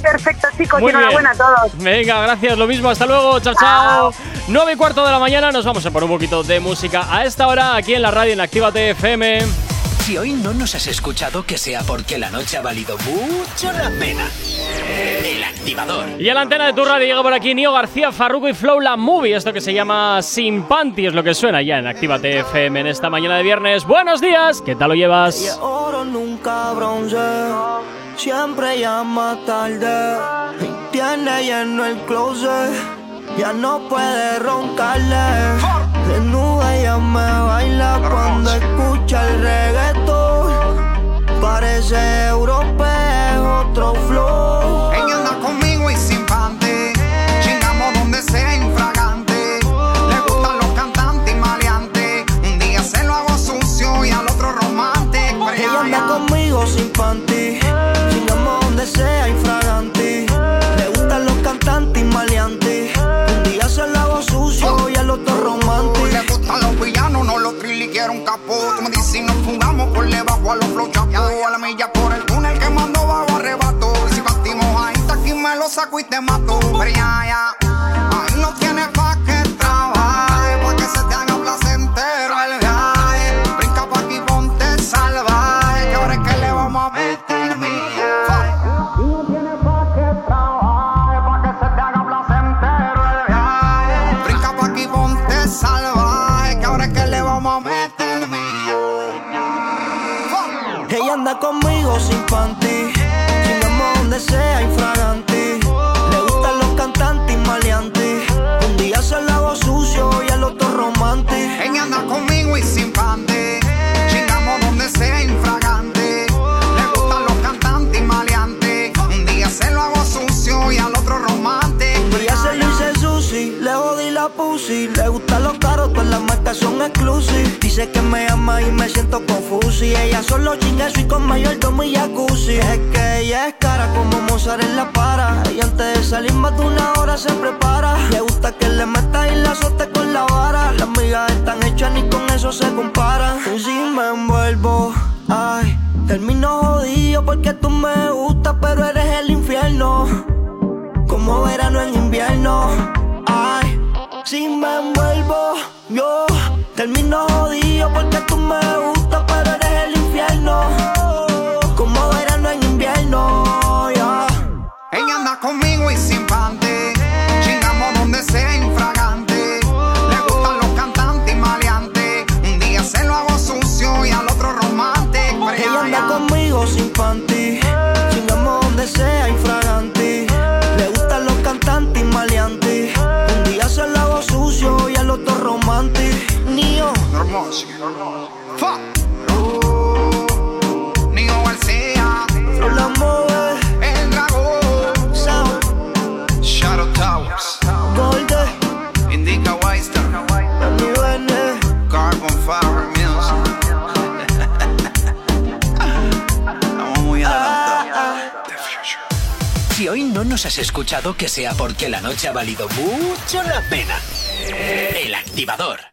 [SPEAKER 20] Perfecto, chicos.
[SPEAKER 2] Muy
[SPEAKER 20] y enhorabuena
[SPEAKER 2] bien.
[SPEAKER 20] a todos.
[SPEAKER 2] Venga, gracias, lo mismo, hasta luego, chao, chao. 9 y cuarto de la mañana, nos vamos a poner un poquito de música a esta hora aquí en la radio en Actívate FM.
[SPEAKER 1] Si hoy no nos has escuchado, que sea porque la noche ha valido mucho la pena. El activador.
[SPEAKER 2] Y a la antena de tu radio llega por aquí Nio García, Farruko y Flow La Movie. Esto que se llama Sin Panty es lo que suena ya en Actívate FM en esta mañana de viernes. Buenos días, ¿qué tal lo llevas?
[SPEAKER 7] Ella oro nunca bronce, siempre llama tarde. Y tiene lleno el closet, ya no puede roncarle. Desnuda ella me baila cuando escucha el reggaetón. Parece europeo, otro flow.
[SPEAKER 8] Triliqueros capó. Tú me dices y nos fugamos por debajo a los flochapos. A la milla por el túnel que mando bajo arrebato. Y si partimos ahí, está aquí me lo saco y te mato. Pero ya, ya, ahí no tienes
[SPEAKER 7] panty. Chingamos donde sea infragante. Pussy. Le gustan los caros, todas las marcas son exclusive. Dice que me ama y me siento confuso. Y ella solo chinga y con mayordomo y jacuzzi. Es que ella es cara como Mozart en la para. Y antes de salir más de una hora se prepara. Le gusta que le meta y la azote con la vara. Las migas están hechas ni con eso se comparan. Y si me envuelvo, ay, termino jodido porque tú me gustas, pero eres el infierno como verano en invierno. Ay, si me envuelvo, yo termino jodido porque tú me gustas, pero eres el infierno. Como verano en invierno, ya.
[SPEAKER 8] Ella anda conmigo y sin panty. Hermoso. Fuck. Nio García.
[SPEAKER 7] La mueve.
[SPEAKER 8] El dragón.
[SPEAKER 7] Sound.
[SPEAKER 8] Shadow Towers.
[SPEAKER 7] Golden.
[SPEAKER 8] Indica.
[SPEAKER 7] Dani Bene.
[SPEAKER 8] Carbon Fiber Music. Estamos muy adelantados.
[SPEAKER 1] Si hoy no nos has escuchado, que sea porque la noche ha valido mucho la pena. El activador.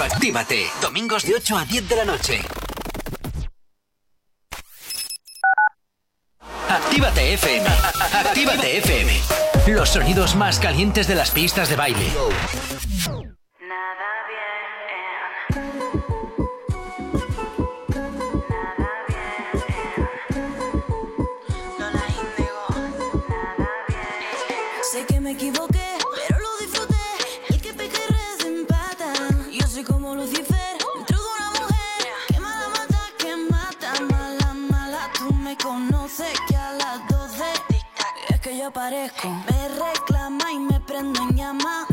[SPEAKER 1] Retroactívate. Domingos de 8 a 10 de la noche. Actívate FM. Actívate FM. Los sonidos más calientes de las pistas de baile.
[SPEAKER 12] Aparezco. Me reclama y me prendo en llama.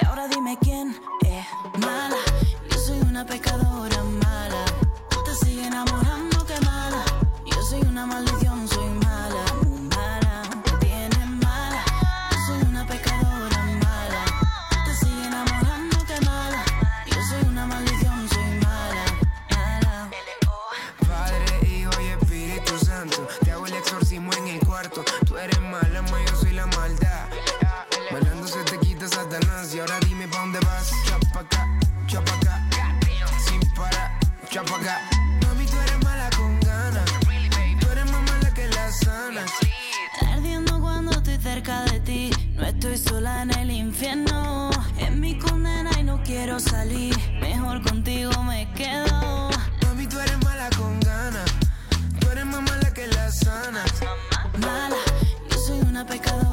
[SPEAKER 12] Y ahora dime quién es mala. Yo soy una pecadora mala. Te sigues enamorando, que mala. Yo soy una maldición, sola en el infierno. Es mi condena y no quiero salir. Mejor contigo me quedo.
[SPEAKER 21] Mami, tú eres mala con ganas. Tú eres más mala que la sana.
[SPEAKER 12] Mala, yo soy una pecadora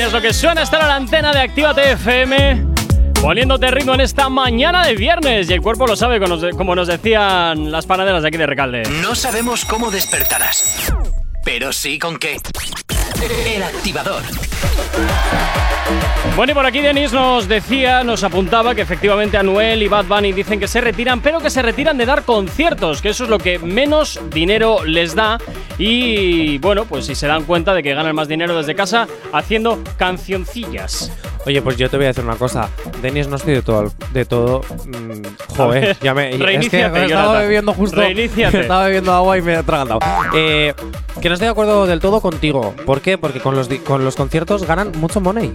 [SPEAKER 12] es lo
[SPEAKER 13] que
[SPEAKER 2] suena hasta la antena de Actívate FM. Poniéndote ritmo en esta mañana de viernes. Y el cuerpo lo sabe, como nos- como nos decían las panaderas de aquí de Recalde.
[SPEAKER 1] No sabemos cómo despertarás, pero sí con qué. El activador.
[SPEAKER 2] Bueno, y por aquí Denis nos decía, nos apuntaba que efectivamente Anuel y Bad Bunny dicen que se retiran, pero que se retiran de dar conciertos, que eso es lo que menos dinero les da. Y bueno, pues si se dan cuenta de que ganan más dinero desde casa haciendo cancioncillas.
[SPEAKER 3] Oye, pues yo te voy a decir una cosa. Denis no estoy de todo. De todo mm, joder, ya me. es que estaba bebiendo justo.
[SPEAKER 2] Reiníciate.
[SPEAKER 3] Estaba bebiendo agua y me he atragantado. Eh, que no estoy de acuerdo del todo contigo. ¿Por qué? Porque con los, di- con los conciertos ganan mucho money.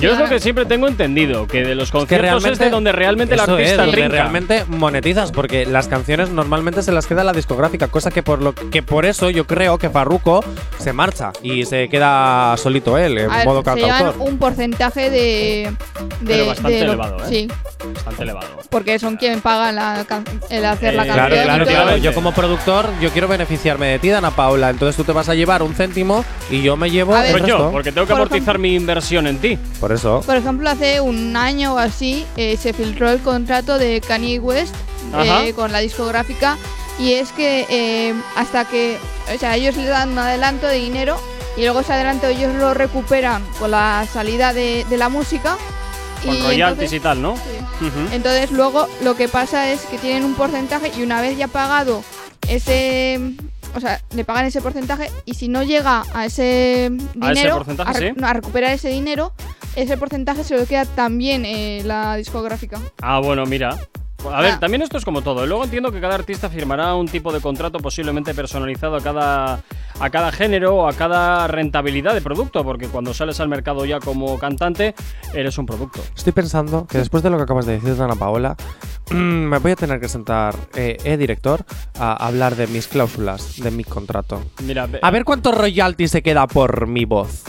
[SPEAKER 2] Yo es lo que siempre tengo entendido, que de los conciertos es de donde realmente el
[SPEAKER 3] Eso es,
[SPEAKER 2] artista
[SPEAKER 3] donde realmente monetizas porque las canciones normalmente se las queda la discográfica cosa que por lo que por eso yo creo que Farruko se marcha y se queda solito él en
[SPEAKER 4] A ver,
[SPEAKER 3] modo
[SPEAKER 4] se llevan
[SPEAKER 3] cantautor
[SPEAKER 4] un porcentaje de. de
[SPEAKER 2] Pero bastante
[SPEAKER 4] de lo-
[SPEAKER 2] elevado, ¿eh?
[SPEAKER 4] Sí,
[SPEAKER 2] Bastante elevado.
[SPEAKER 4] porque son quien pagan la el hacer la
[SPEAKER 2] Eh,
[SPEAKER 4] canción.
[SPEAKER 3] Claro, claro, claro. Yo como productor, yo quiero beneficiarme de ti, Dana Paula. Entonces tú te vas a llevar un céntimo y yo me llevo
[SPEAKER 4] A ver.
[SPEAKER 3] el
[SPEAKER 2] yo, porque tengo que
[SPEAKER 4] Por
[SPEAKER 2] amortizar mi inversión en ti.
[SPEAKER 3] Por eso.
[SPEAKER 4] Por ejemplo, hace un año o así eh, se filtró el contrato de Kanye West eh, con la discográfica y es que eh, hasta que, o sea, ellos le dan un adelanto de dinero y luego ese adelanto ellos lo recuperan con la salida de, de la música.
[SPEAKER 2] Con
[SPEAKER 4] y
[SPEAKER 2] royalties
[SPEAKER 4] entonces-
[SPEAKER 2] y tal, ¿no?
[SPEAKER 4] Sí.
[SPEAKER 2] Ujú.
[SPEAKER 4] Entonces luego lo que pasa es que tienen un porcentaje y una vez ya pagado ese, o sea, le pagan ese porcentaje y si no llega a ese
[SPEAKER 2] A ese
[SPEAKER 4] dinero,
[SPEAKER 2] porcentaje,
[SPEAKER 4] a,
[SPEAKER 2] sí.
[SPEAKER 4] no, a recuperar ese dinero, ese porcentaje se lo queda también eh, la discográfica.
[SPEAKER 2] Ah, bueno, mira. A ver, también esto es como todo. Luego entiendo que cada artista firmará un tipo de contrato posiblemente personalizado a cada, a cada género o a cada rentabilidad de producto, porque cuando sales al mercado ya como cantante, eres un producto.
[SPEAKER 3] Estoy pensando que después de lo que acabas de decir, Ana Paola, me voy a tener que sentar, eh, eh, director, a hablar de mis cláusulas, de mi contrato.
[SPEAKER 2] Mira,
[SPEAKER 3] A ver cuánto royalty se queda por mi voz.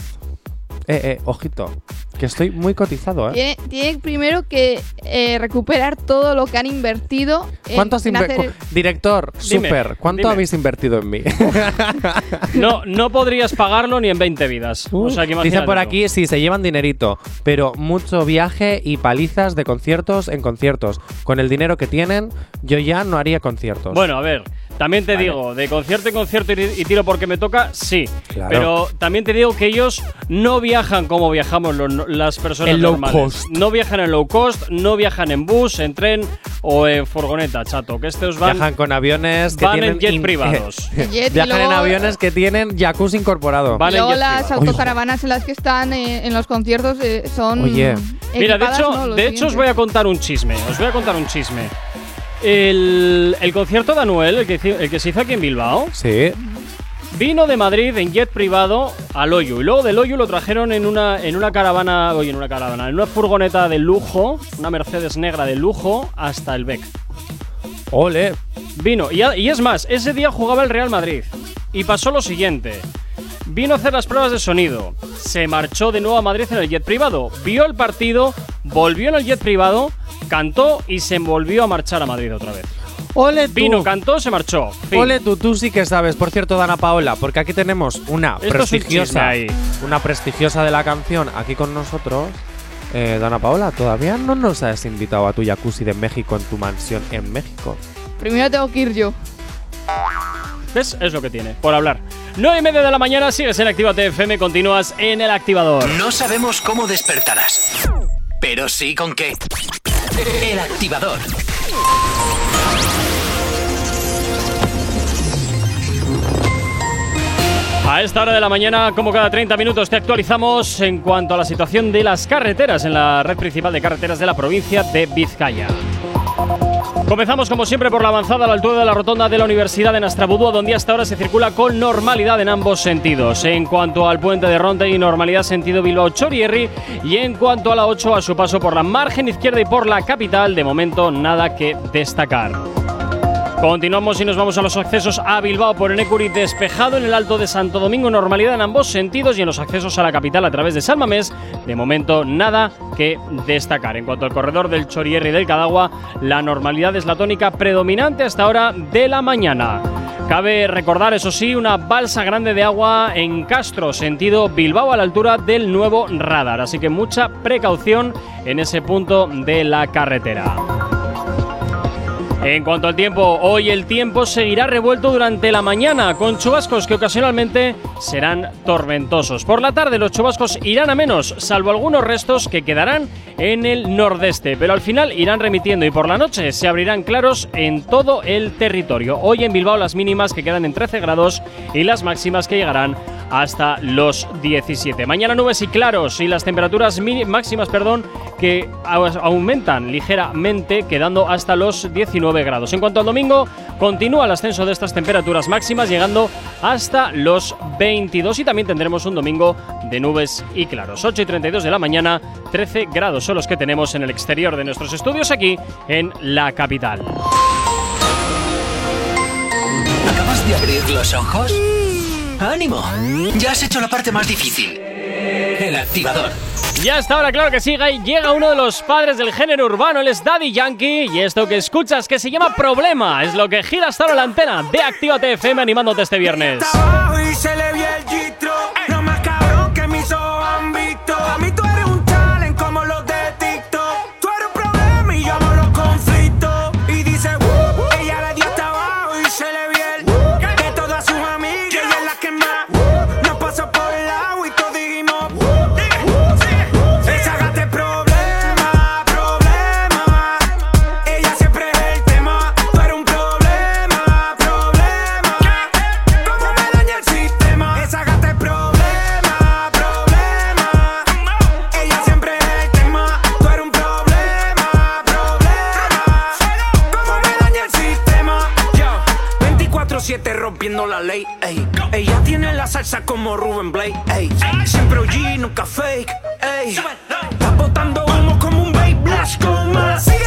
[SPEAKER 3] Eh, eh, ojito, que estoy muy cotizado, ¿eh?
[SPEAKER 4] Tiene, tiene primero que eh, recuperar todo lo que han invertido. en-
[SPEAKER 3] ¿Cuánto has
[SPEAKER 4] en hacer-
[SPEAKER 3] cu- Director,
[SPEAKER 2] Dime,
[SPEAKER 3] super, ¿cuánto
[SPEAKER 2] dime.
[SPEAKER 3] habéis invertido en mí?
[SPEAKER 2] no, no podrías pagarlo ni en 20 vidas. o sea, que
[SPEAKER 3] Dice
[SPEAKER 2] imagínate
[SPEAKER 3] por aquí, sí, se llevan dinerito, pero mucho viaje y palizas de conciertos en conciertos. Con el dinero que tienen, yo ya no haría conciertos.
[SPEAKER 2] Bueno, a ver, también te digo, de concierto en concierto y, tiro porque me toca, sí.
[SPEAKER 3] Claro.
[SPEAKER 2] Pero también te digo que ellos no viajan como viajamos los- las personas
[SPEAKER 3] En low
[SPEAKER 2] normales.
[SPEAKER 3] cost.
[SPEAKER 2] No viajan en low cost, no viajan en bus, en tren o en furgoneta, chato. Que estos van.
[SPEAKER 3] Viajan con aviones que
[SPEAKER 2] van en
[SPEAKER 3] tienen
[SPEAKER 2] jet
[SPEAKER 3] in-
[SPEAKER 2] privados.
[SPEAKER 4] Jet
[SPEAKER 3] Viajan en aviones que tienen jacuzzi incorporado.
[SPEAKER 2] Van
[SPEAKER 4] y
[SPEAKER 2] en
[SPEAKER 4] luego
[SPEAKER 2] jet
[SPEAKER 4] las autocaravanas en las que están eh, en los conciertos eh, son.
[SPEAKER 3] Oye.
[SPEAKER 2] Mira, de hecho,
[SPEAKER 4] ¿no?
[SPEAKER 2] De hecho os voy a contar un chisme. Os voy a contar un chisme. El, el concierto de Anuel, el que, hici- el que se hizo aquí en Bilbao,
[SPEAKER 3] Sí.
[SPEAKER 2] vino de Madrid en jet privado al Loyu. Y luego del Loyu lo trajeron en una, en una caravana, oye, en una caravana, en una furgoneta de lujo, una Mercedes negra de lujo, hasta el Beck.
[SPEAKER 3] Ole.
[SPEAKER 2] Vino, y es más, ese día jugaba el Real Madrid. Y pasó lo siguiente. Vino a hacer las pruebas de sonido. Se marchó de nuevo a Madrid en el jet privado. Vio el partido, volvió en el jet privado, cantó y se volvió a marchar a Madrid otra vez.
[SPEAKER 3] Ole tú.
[SPEAKER 2] Vino, cantó, se marchó. Fin.
[SPEAKER 3] Ole tú, tú sí que sabes. Por cierto, Dana Paola, porque aquí tenemos una
[SPEAKER 2] Esto
[SPEAKER 3] prestigiosa,
[SPEAKER 2] ahí.
[SPEAKER 3] una prestigiosa de la canción aquí con nosotros. Eh, Dana Paola, todavía no nos has invitado a tu jacuzzi de México en tu mansión en México.
[SPEAKER 4] Primero tengo que ir yo.
[SPEAKER 2] ¿Ves? Es lo que tiene, por hablar. 9 y media de la mañana, sigues en Activa TFM, continúas en el activador.
[SPEAKER 1] No sabemos cómo despertarás, pero sí con qué. El activador.
[SPEAKER 2] A esta hora de la mañana, como cada 30 minutos, te actualizamos en cuanto a la situación de las carreteras en la red principal de carreteras de la provincia de Vizcaya. Comenzamos como siempre por la avanzada a la altura de la rotonda de la Universidad de Nastrabudúa, donde hasta ahora se circula con normalidad en ambos sentidos. En cuanto al puente de Ronte y normalidad sentido Bilbao Chorierri y en cuanto a la 8 a su paso por la margen izquierda y por la capital, de momento nada que destacar. Continuamos y nos vamos a los accesos a Bilbao por Enecuri despejado en el Alto de Santo Domingo, normalidad en ambos sentidos y en los accesos a la capital a través de Salmamés, de momento nada que destacar. En cuanto al corredor del Chorierri y del Cadagua, la normalidad es la tónica predominante hasta hora de la mañana. Cabe recordar, eso sí, una balsa grande de agua en Castro, sentido Bilbao a la altura del nuevo radar, así que mucha precaución en ese punto de la carretera. En cuanto al tiempo, hoy el tiempo seguirá revuelto durante la mañana, con chubascos que ocasionalmente serán tormentosos. Por la tarde los chubascos irán a menos, salvo algunos restos que quedarán en el nordeste, pero al final irán remitiendo y por la noche se abrirán claros en todo el territorio. Hoy en Bilbao las mínimas que quedan en 13 grados y las máximas que llegarán hasta los 17. Mañana nubes y claros y las temperaturas máximas, perdón, que au- aumentan ligeramente, quedando hasta los 19 grados. En cuanto al domingo, continúa el ascenso de estas temperaturas máximas, llegando hasta los 22 y también tendremos un domingo de nubes y claros. 8 y 32 de la mañana, 13 grados son los que tenemos en el exterior de nuestros estudios aquí en la capital.
[SPEAKER 1] ¿Acabas de abrir los ojos? ¡Ánimo! Ya has hecho la parte más difícil. El activador.
[SPEAKER 2] Ya está ahora, claro que sí, Guy. Llega uno de los padres del género urbano, él es Daddy Yankee, y esto que escuchas que se llama Problema es lo que gira hasta ahora la antena de Actívate FM animándote este viernes.
[SPEAKER 22] salsa como Ruben Blake. Ey, siempre OG, nunca fake. Ey, está botando humo como un vape. Blast más.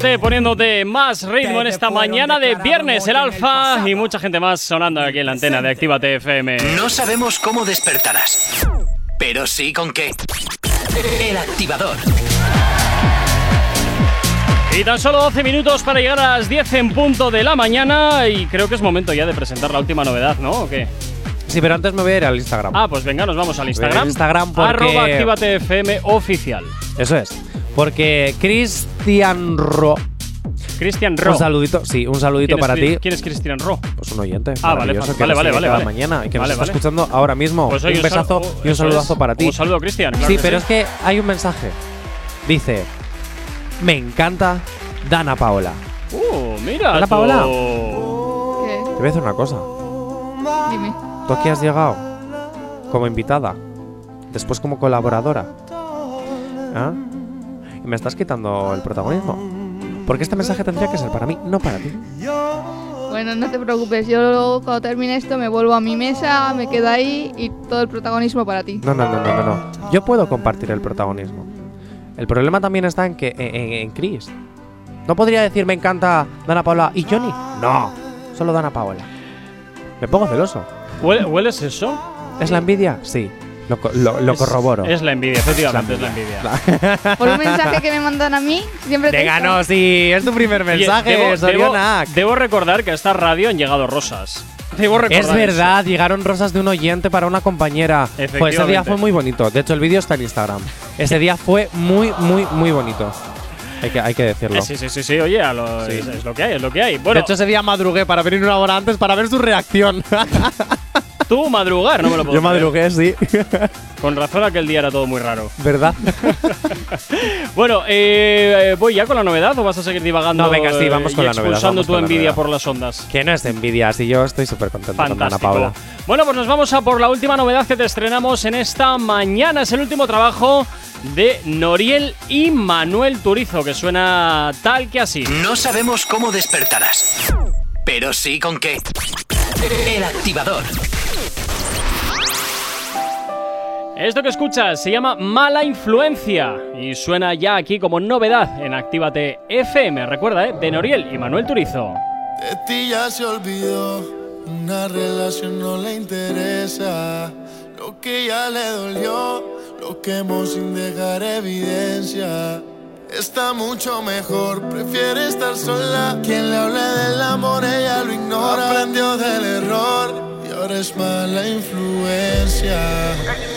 [SPEAKER 2] Poniéndote más ritmo en esta mañana de viernes, el Alfa y mucha gente más sonando aquí en la antena de Actívate FM.
[SPEAKER 1] No sabemos cómo despertarás, pero sí con qué. El activador.
[SPEAKER 2] Y tan solo 12 minutos para llegar a las 10 en punto de la mañana y creo que es momento ya de presentar la última novedad, ¿no? Qué?
[SPEAKER 3] Sí, pero antes me voy a ir al Instagram.
[SPEAKER 2] Ah, pues venga, nos vamos al Instagram.
[SPEAKER 3] Instagram porque...
[SPEAKER 2] Arroba oficial.
[SPEAKER 3] Eso es. Porque Chris Cristian Ro.
[SPEAKER 2] Cristian Ro.
[SPEAKER 3] Un saludito, sí, un saludito
[SPEAKER 2] ¿Quién es
[SPEAKER 3] para ti.
[SPEAKER 2] ¿Quién es Cristian Ro?
[SPEAKER 3] Pues un oyente.
[SPEAKER 2] Ah, vale,
[SPEAKER 3] que
[SPEAKER 2] vale, vale, vale, vale.
[SPEAKER 3] mañana y que
[SPEAKER 2] Vale,
[SPEAKER 3] nos
[SPEAKER 2] vale.
[SPEAKER 3] está escuchando ahora mismo.
[SPEAKER 2] Pues
[SPEAKER 3] un besazo y un saludazo
[SPEAKER 2] es.
[SPEAKER 3] para ti.
[SPEAKER 2] Un saludo, Cristian. claro
[SPEAKER 3] sí, pero es que hay un mensaje. Dice: Me encanta Dana Paola.
[SPEAKER 2] Uh, mira. Tú.
[SPEAKER 3] Paola.
[SPEAKER 4] ¿Qué?
[SPEAKER 3] Te voy a decir una cosa.
[SPEAKER 4] Dime.
[SPEAKER 3] Tú aquí has llegado como invitada, después como colaboradora. ¿Ah? Me estás quitando el protagonismo. Porque este mensaje tendría que ser para mí, no para ti.
[SPEAKER 4] Bueno, no te preocupes. Yo cuando termine esto me vuelvo a mi mesa, me quedo ahí y todo el protagonismo para ti.
[SPEAKER 3] No, no, no, no, no. no. Yo puedo compartir el protagonismo. El problema también está en que en, en- en Chris. No podría decir me encanta Dana Paola y Johnny. No, solo Dana Paola. Me pongo celoso.
[SPEAKER 2] ¿Huele- ¿Hueles eso?
[SPEAKER 3] ¿Es la envidia? Sí. Lo, lo- lo
[SPEAKER 2] Es-
[SPEAKER 3] corroboro.
[SPEAKER 2] Es la envidia, efectivamente, es la envidia.
[SPEAKER 4] Por un mensaje que me mandan a mí, siempre te
[SPEAKER 3] Venga,
[SPEAKER 4] digo-
[SPEAKER 3] no, sí, es tu primer mensaje,
[SPEAKER 2] debo, debo, debo recordar que a esta radio han llegado rosas. Debo recordar
[SPEAKER 3] Es verdad, llegaron rosas de un oyente para una compañera. Pues ese día fue muy bonito. De hecho, el vídeo está en Instagram. Ese día fue muy, muy, muy bonito. Hay que, hay que decirlo.
[SPEAKER 2] Eh, sí, sí, sí, sí, oye, a lo-
[SPEAKER 3] Sí.
[SPEAKER 2] Es, es lo que hay, es lo que hay. Bueno,
[SPEAKER 3] de hecho, ese día madrugué para venir una hora antes para ver su reacción.
[SPEAKER 2] tú madrugar, no me lo puedo
[SPEAKER 3] Yo
[SPEAKER 2] creer.
[SPEAKER 3] madrugué, sí.
[SPEAKER 2] Con razón aquel día era todo muy raro.
[SPEAKER 3] ¿Verdad?
[SPEAKER 2] Bueno, eh, ¿voy ya con la novedad o vas a seguir divagando?
[SPEAKER 3] No, venga, sí,
[SPEAKER 2] eh,
[SPEAKER 3] vamos
[SPEAKER 2] y
[SPEAKER 3] con la novedad,
[SPEAKER 2] expulsando tu envidia por las ondas?
[SPEAKER 3] que no es de envidia, si yo estoy súper contento con Ana
[SPEAKER 2] Fantástico.
[SPEAKER 3] Paula.
[SPEAKER 2] Bueno, pues nos vamos a por la última novedad que te estrenamos en esta mañana. Es el último trabajo de Noriel y Manuel Turizo, que suena tal que así.
[SPEAKER 1] No sabemos cómo despertarás, pero sí con qué. El activador.
[SPEAKER 2] Esto que escuchas se llama Mala Influencia y suena ya aquí como novedad en Actívate FM. Recuerda, ¿eh? De Noriel y Manuel Turizo.
[SPEAKER 13] De ti ya se olvidó, una relación no le interesa. Lo que ya le dolió, lo quemó sin dejar evidencia. Está mucho mejor, prefiere estar sola. Quien le hable del amor, ella lo ignora. Aprendió del error y ahora es mala influencia.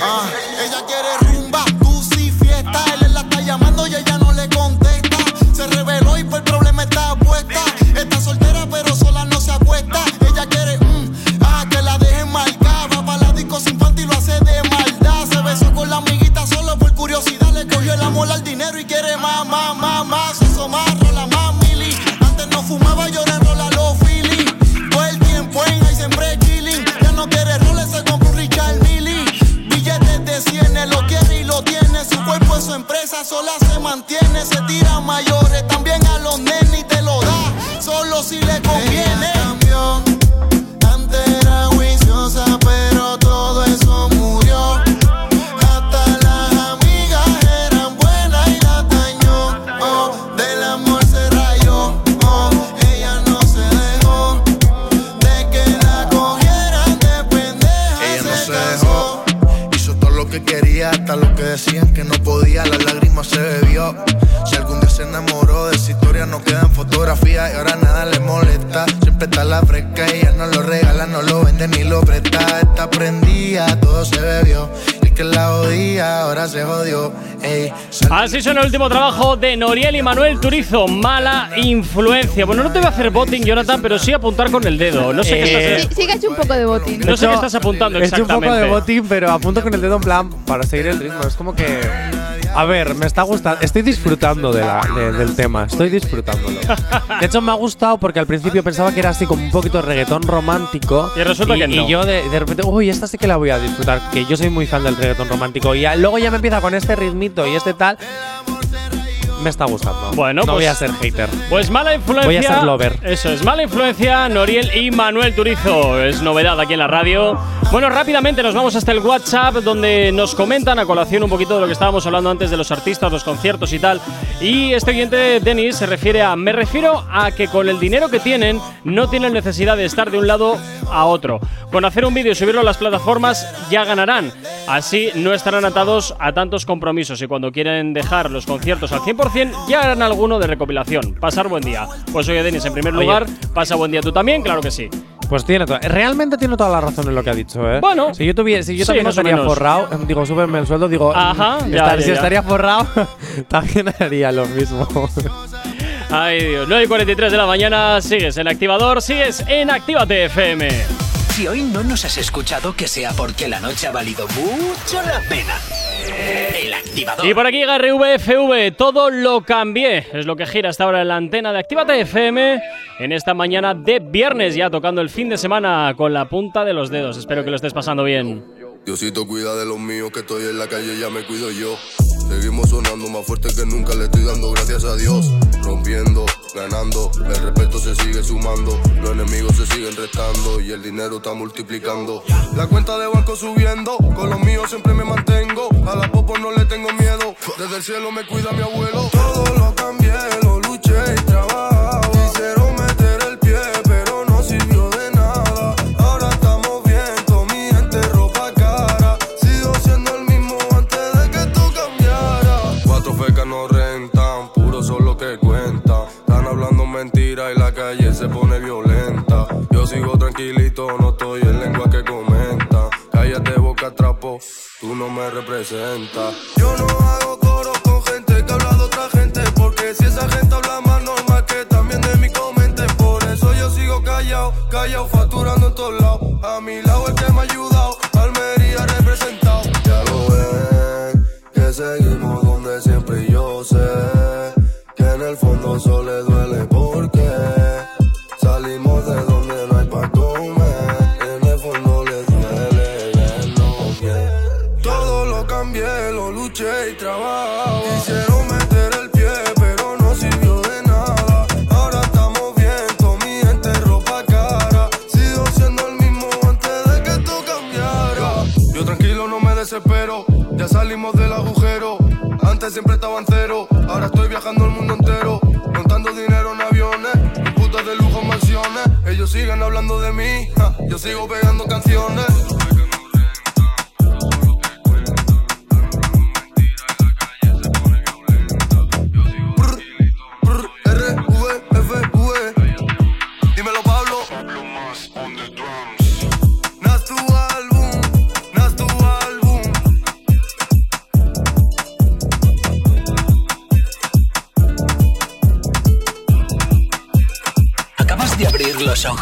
[SPEAKER 23] Ah, ella quiere rumba, tú sí fiesta. Él la está llamando y ella no le contesta. Se reveló y por el problema está puesta. Está soltera pero sola no se acuesta. Ella quiere, mm, ah, que la dejen marcada. Va para la disco sin panty y lo hace de maldad. Se besó con la amiguita solo por curiosidad. Le cogió el amor al dinero y quiere más, más, más, más. Eso más, rola más, mili. Antes no fumaba, yo Su empresa, sola se mantiene. Se tira a mayores, también a los nenes y te lo da. Solo si le conviene. cambió. Antes era juiciosa, pero todo eso murió. Hasta las amigas eran buenas y la dañó. Oh, del amor se rayó. Oh, ella no se dejó. De que la cogieran de pendeja.
[SPEAKER 13] Ella no
[SPEAKER 23] se
[SPEAKER 13] dejó, hizo todo lo que quería, hasta lo que decían podía, las lágrimas se bebió. Si algún día se enamoró de esa historia, no quedan fotografías y ahora nada le molesta. Siempre está la fresca y ella no lo regala, no lo vende ni lo presta. Está prendida, todo se bebió. Y que la odia, ahora se jodió. Ey,
[SPEAKER 2] Así suena el último trabajo de Noriel y Manuel Turizo, Mala Influencia. Bueno, no te voy a hacer voting, Jonathan, pero sí apuntar con el dedo. No sé qué
[SPEAKER 3] Eh,
[SPEAKER 2] estás
[SPEAKER 4] Sí, sí que ha hecho un poco de botín.
[SPEAKER 2] No sé qué estás apuntando
[SPEAKER 3] He hecho un
[SPEAKER 2] exactamente.
[SPEAKER 3] poco de botín, pero apunto con el dedo en plan para seguir el ritmo. Es como que. A ver, me está gustando. Estoy disfrutando de la- de- del tema. Estoy disfrutándolo. De hecho, me ha gustado porque al principio pensaba que era así como un poquito reggaetón romántico.
[SPEAKER 2] Y resulta que no.
[SPEAKER 3] Y yo de, de repente, uy, esta sí que la voy a disfrutar. Que yo soy muy fan del reggaetón romántico. Y ya- luego ya me empieza con este ritmito y este tal. Me está gustando.
[SPEAKER 2] Bueno,
[SPEAKER 3] no
[SPEAKER 2] pues-
[SPEAKER 3] voy a ser hater.
[SPEAKER 2] Pues mala influencia.
[SPEAKER 3] Voy a ser lover.
[SPEAKER 2] Eso es, mala influencia, Noriel y Manuel Turizo. Es novedad aquí en la radio. Bueno, rápidamente nos vamos hasta el WhatsApp donde nos comentan a colación un poquito de lo que estábamos hablando antes de los artistas, los conciertos y tal. Y este oyente, Denis, se refiere a, me refiero a que con el dinero que tienen no tienen necesidad de estar de un lado a otro. Con hacer un vídeo y subirlo a las plataformas ya ganarán. Así no estarán atados a tantos compromisos y cuando quieren dejar los conciertos al 100% ya harán alguno de recopilación. Pasar buen día. Pues oye, Denis, en primer
[SPEAKER 3] Oye.
[SPEAKER 2] lugar, pasa buen día tú también, claro que sí.
[SPEAKER 3] Pues tiene to- realmente tiene toda la razón en lo que ha dicho, ¿eh?
[SPEAKER 2] Bueno.
[SPEAKER 3] si yo tuviera, si yo
[SPEAKER 2] Sí,
[SPEAKER 3] también estaría forrado, digo, súbeme el sueldo, digo,
[SPEAKER 2] Ajá, ya,
[SPEAKER 3] estar-
[SPEAKER 2] ya,
[SPEAKER 3] si estaría forrado, también haría lo mismo.
[SPEAKER 2] Ay Dios, 9 y 43 de la mañana, sigues en Activador, sigues en Actívate FM.
[SPEAKER 1] Si hoy no nos has escuchado, que sea porque la noche ha valido mucho la pena. El activador.
[SPEAKER 2] Y por aquí llega RVFV, todo lo cambié. Es lo que gira hasta ahora en la antena de Actívate FM en esta mañana de viernes, ya tocando el fin de semana con la punta de los dedos. Espero que lo estés pasando bien.
[SPEAKER 17] Diosito cuida de los míos, que estoy en la calle, ya me cuido yo. Seguimos sonando más fuerte que nunca, le estoy dando gracias a Dios. Rompiendo, ganando, el respeto se sigue sumando, los enemigos se siguen restando y el dinero está multiplicando. La cuenta de banco subiendo, con los míos siempre me mantengo. A la popo no le tengo miedo, desde el cielo me cuida mi abuelo. Todo lo cambié, lo luché comenta. Cállate boca trapo, tú no me representas. Yo no hago coro con gente que habla de otra gente. Porque si esa gente habla más normal que también de mi comente. Por eso yo sigo callado, callado, facturando en todos lados. A mi lado el que me ha ayudado, Almería representado. Ya lo ven, que seguimos donde siempre yo sé. Siempre estaba en cero, ahora estoy viajando el mundo entero. Montando dinero en aviones, putas de lujo en mansiones. Ellos siguen hablando de mí, yo sigo pegando canciones.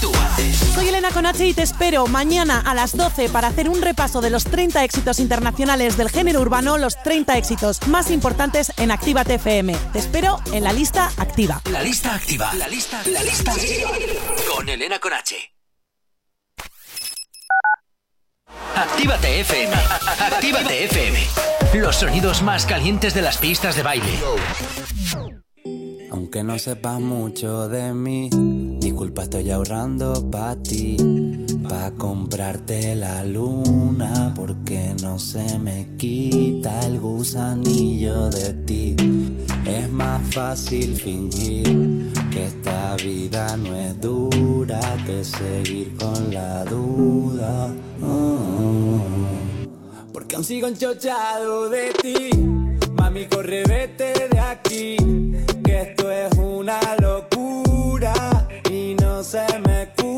[SPEAKER 1] tú haces.
[SPEAKER 24] Soy Elena Conache y te espero mañana a las 12 para hacer un repaso de los 30 éxitos internacionales del género urbano, los 30 éxitos más importantes en Actívate FM. Te espero en la lista activa.
[SPEAKER 1] La lista activa. La lista, la lista activa. Con Elena Conache. Actívate FM. Actívate FM. Los sonidos más calientes de las pistas de baile.
[SPEAKER 25] Aunque no sepas mucho de mí, disculpa, estoy ahorrando pa' ti. Pa' comprarte la luna, porque no se me quita el gusanillo de ti. Es más fácil fingir que esta vida no es dura que seguir con la duda. Oh. Porque aún sigo enchochado de ti. Mami, corre, vete de aquí. Esto es una locura y no se me cura.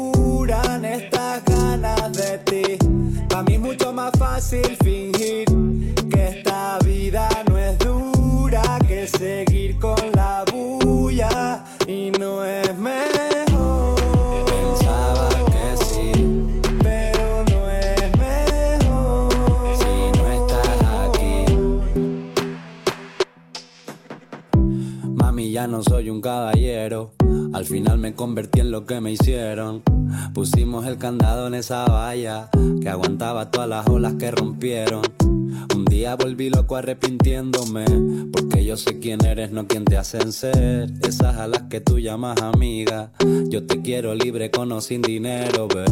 [SPEAKER 25] curan estas ganas de ti. Para mí es mucho más fácil fingir que esta vida no es dura que seguir con la bulla y no es mejor. Ya no soy un caballero. Al final me convertí en lo que me hicieron. Pusimos el candado en esa valla que aguantaba todas las olas que rompieron. Un día volví loco arrepintiéndome, porque yo sé quién eres, no quién te hacen ser. Esas a las que tú llamas amiga. Yo te quiero libre con o sin dinero, ve.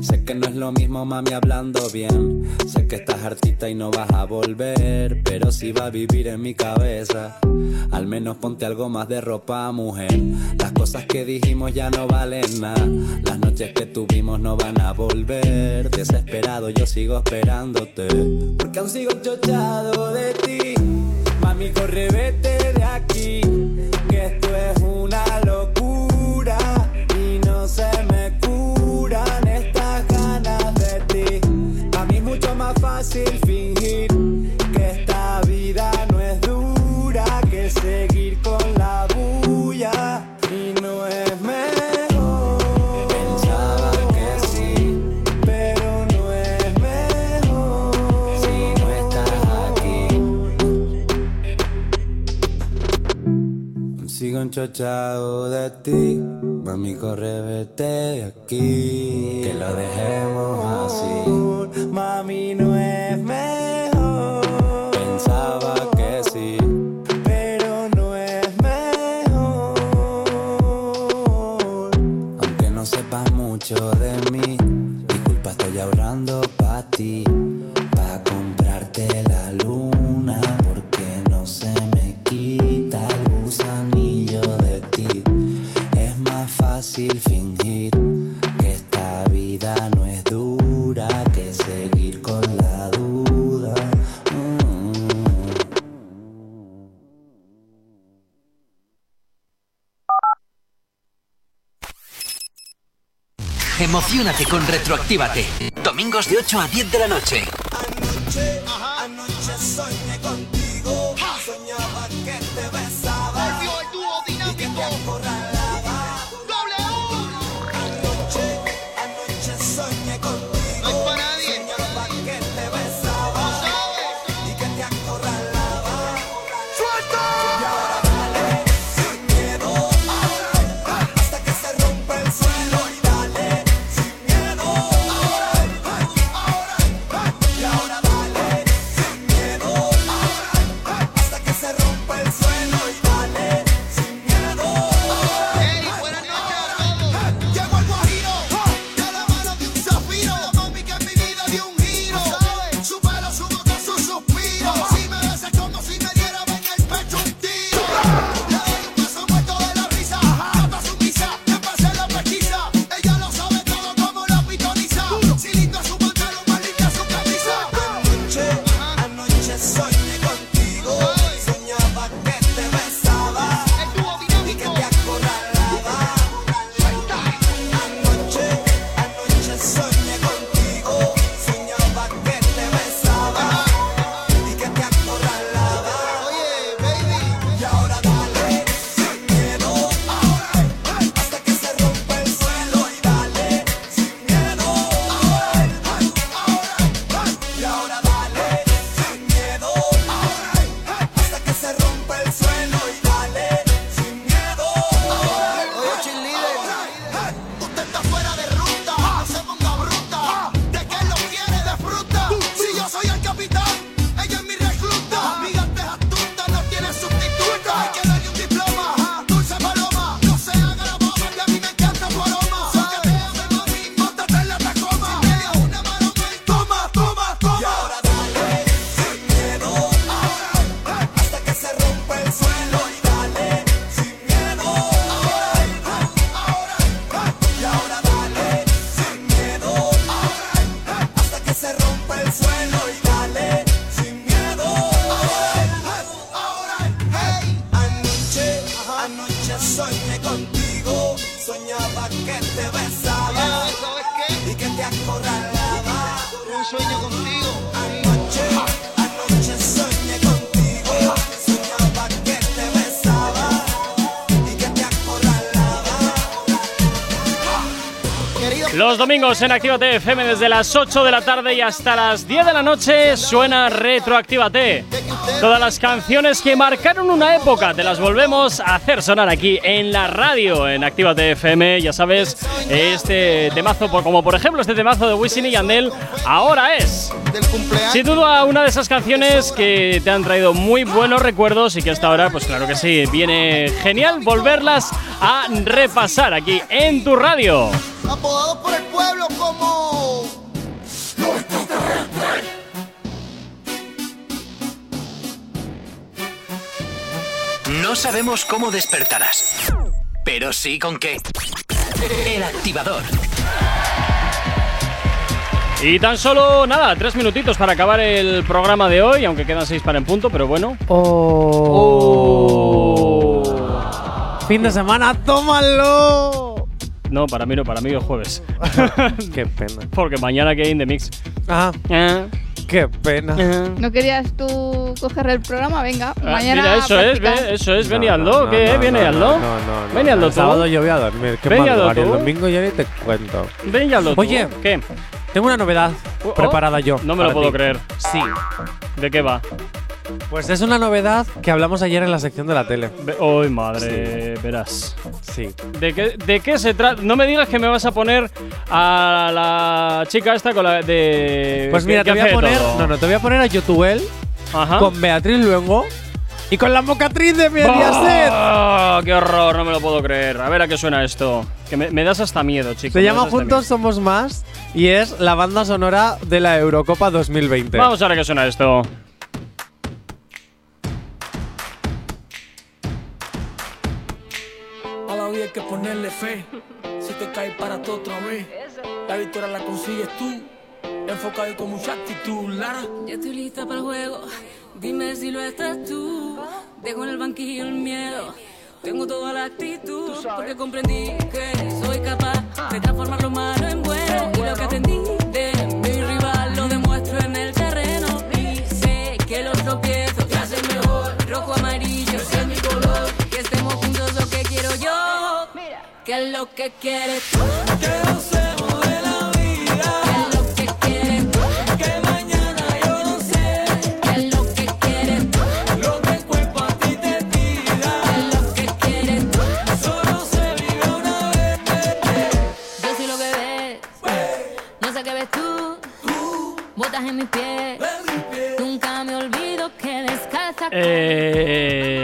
[SPEAKER 25] Sé que no es lo mismo, mami, hablando bien. Sé que estás hartita y no vas a volver, pero si va a vivir en mi cabeza. Al menos ponte algo más de ropa, mujer. Las cosas que dijimos ya no valen nada. Las noches que tuvimos no van a volver. Desesperado yo sigo esperándote. Porque aún chochado de ti. Mami, corre, vete de aquí. Que esto es una locura. Y no se me curan estas ganas de ti. A mí es mucho más fácil De ti, mami corre vete de aquí, que lo dejemos así. Mami no es con
[SPEAKER 1] Retroactívate. Domingos de 8 a 10 de la noche.
[SPEAKER 16] Anoche, anoche soñé contigo.
[SPEAKER 2] Los domingos en Actívate FM desde las 8 de la tarde y hasta las 10 de la noche suena Retroactívate. Todas las canciones que marcaron una época te las volvemos a hacer sonar aquí en la radio en Actívate FM. Ya sabes, este temazo, como por ejemplo este temazo de Wisin y Yandel, ahora es. Sin duda una de esas canciones que te han traído muy buenos recuerdos y que hasta ahora, pues claro que sí, viene genial volverlas a repasar aquí en tu radio.
[SPEAKER 23] Apodado por el pueblo como.
[SPEAKER 1] No sabemos cómo despertarás, pero sí con qué. El activador.
[SPEAKER 2] Y tan solo, nada, tres minutitos para acabar el programa de hoy, aunque quedan seis para en punto, pero bueno.
[SPEAKER 3] Oh. Fin de semana, tómalo.
[SPEAKER 2] No, para mí no, para mí es jueves.
[SPEAKER 3] Qué pena.
[SPEAKER 2] Porque mañana que hay in the mix.
[SPEAKER 3] Ah, qué pena.
[SPEAKER 4] ¿No querías tú coger el programa? Venga,
[SPEAKER 2] Ah,
[SPEAKER 4] mañana.
[SPEAKER 2] mira, eso es, ve, eso es, ven y
[SPEAKER 3] No,
[SPEAKER 2] hazlo,
[SPEAKER 3] no,
[SPEAKER 2] ¿qué?
[SPEAKER 3] no,
[SPEAKER 2] Ven y
[SPEAKER 3] no,
[SPEAKER 2] hazlo.
[SPEAKER 3] No, no, no.
[SPEAKER 2] Ven y hazlo
[SPEAKER 3] El
[SPEAKER 2] tú.
[SPEAKER 3] sábado yo voy a dormir. Qué
[SPEAKER 2] y
[SPEAKER 3] el
[SPEAKER 2] tú.
[SPEAKER 3] domingo ya ni te cuento.
[SPEAKER 2] Ven y hazlo tú.
[SPEAKER 3] Oye,
[SPEAKER 2] ¿qué?
[SPEAKER 3] Tengo una novedad
[SPEAKER 2] Oh,
[SPEAKER 3] preparada yo.
[SPEAKER 2] No me lo puedo
[SPEAKER 3] ti.
[SPEAKER 2] creer.
[SPEAKER 3] Sí.
[SPEAKER 2] ¿De qué va?
[SPEAKER 3] Pues es una novedad que hablamos ayer en la sección de la tele.
[SPEAKER 2] ¡Ay, madre! Verás.
[SPEAKER 3] Sí.
[SPEAKER 2] ¿De qué, ¿De qué se trata? No me digas que me vas a poner a la chica esta con la de.
[SPEAKER 3] Pues mira, te voy a poner.
[SPEAKER 2] todo.
[SPEAKER 3] No, no, te voy a poner a Yotuel
[SPEAKER 2] Ajá.
[SPEAKER 3] con Beatriz Luengo y con la mocatriz de Mediaset.
[SPEAKER 2] ¡Oh, ¡Qué horror! No me lo puedo creer. A ver a qué suena esto. Que me, me das hasta miedo, chicos.
[SPEAKER 3] Se llama Juntos Somos Más y es la banda sonora de la Eurocopa 2020.
[SPEAKER 2] miedo. Vamos a ver a qué suena esto.
[SPEAKER 26] Que ponerle fe. Si te caes, para todo otra vez. La victoria la consigues tú. Enfocado y con mucha actitud, Lara.
[SPEAKER 27] Ya estoy lista para el juego. Dime si lo estás tú. Dejo en el banquillo el miedo. Tengo toda la actitud. Porque comprendí que soy capaz de transformar lo malo en bueno. Y lo que aprendí de mi rival lo demuestro en el terreno. Y sé que los Que es lo que quieres tú. Que gocemos de la vida. Que es lo que quieres tú. Que mañana yo no sé. Que es lo que quieres tú. Lo que el cuerpo a ti te pida. Que es lo que quieres tú. Solo se vive una vez. Yo soy lo que ves. No sé qué ves tú. Botas en mis pies. Nunca me olvido que descalza.
[SPEAKER 3] Eh.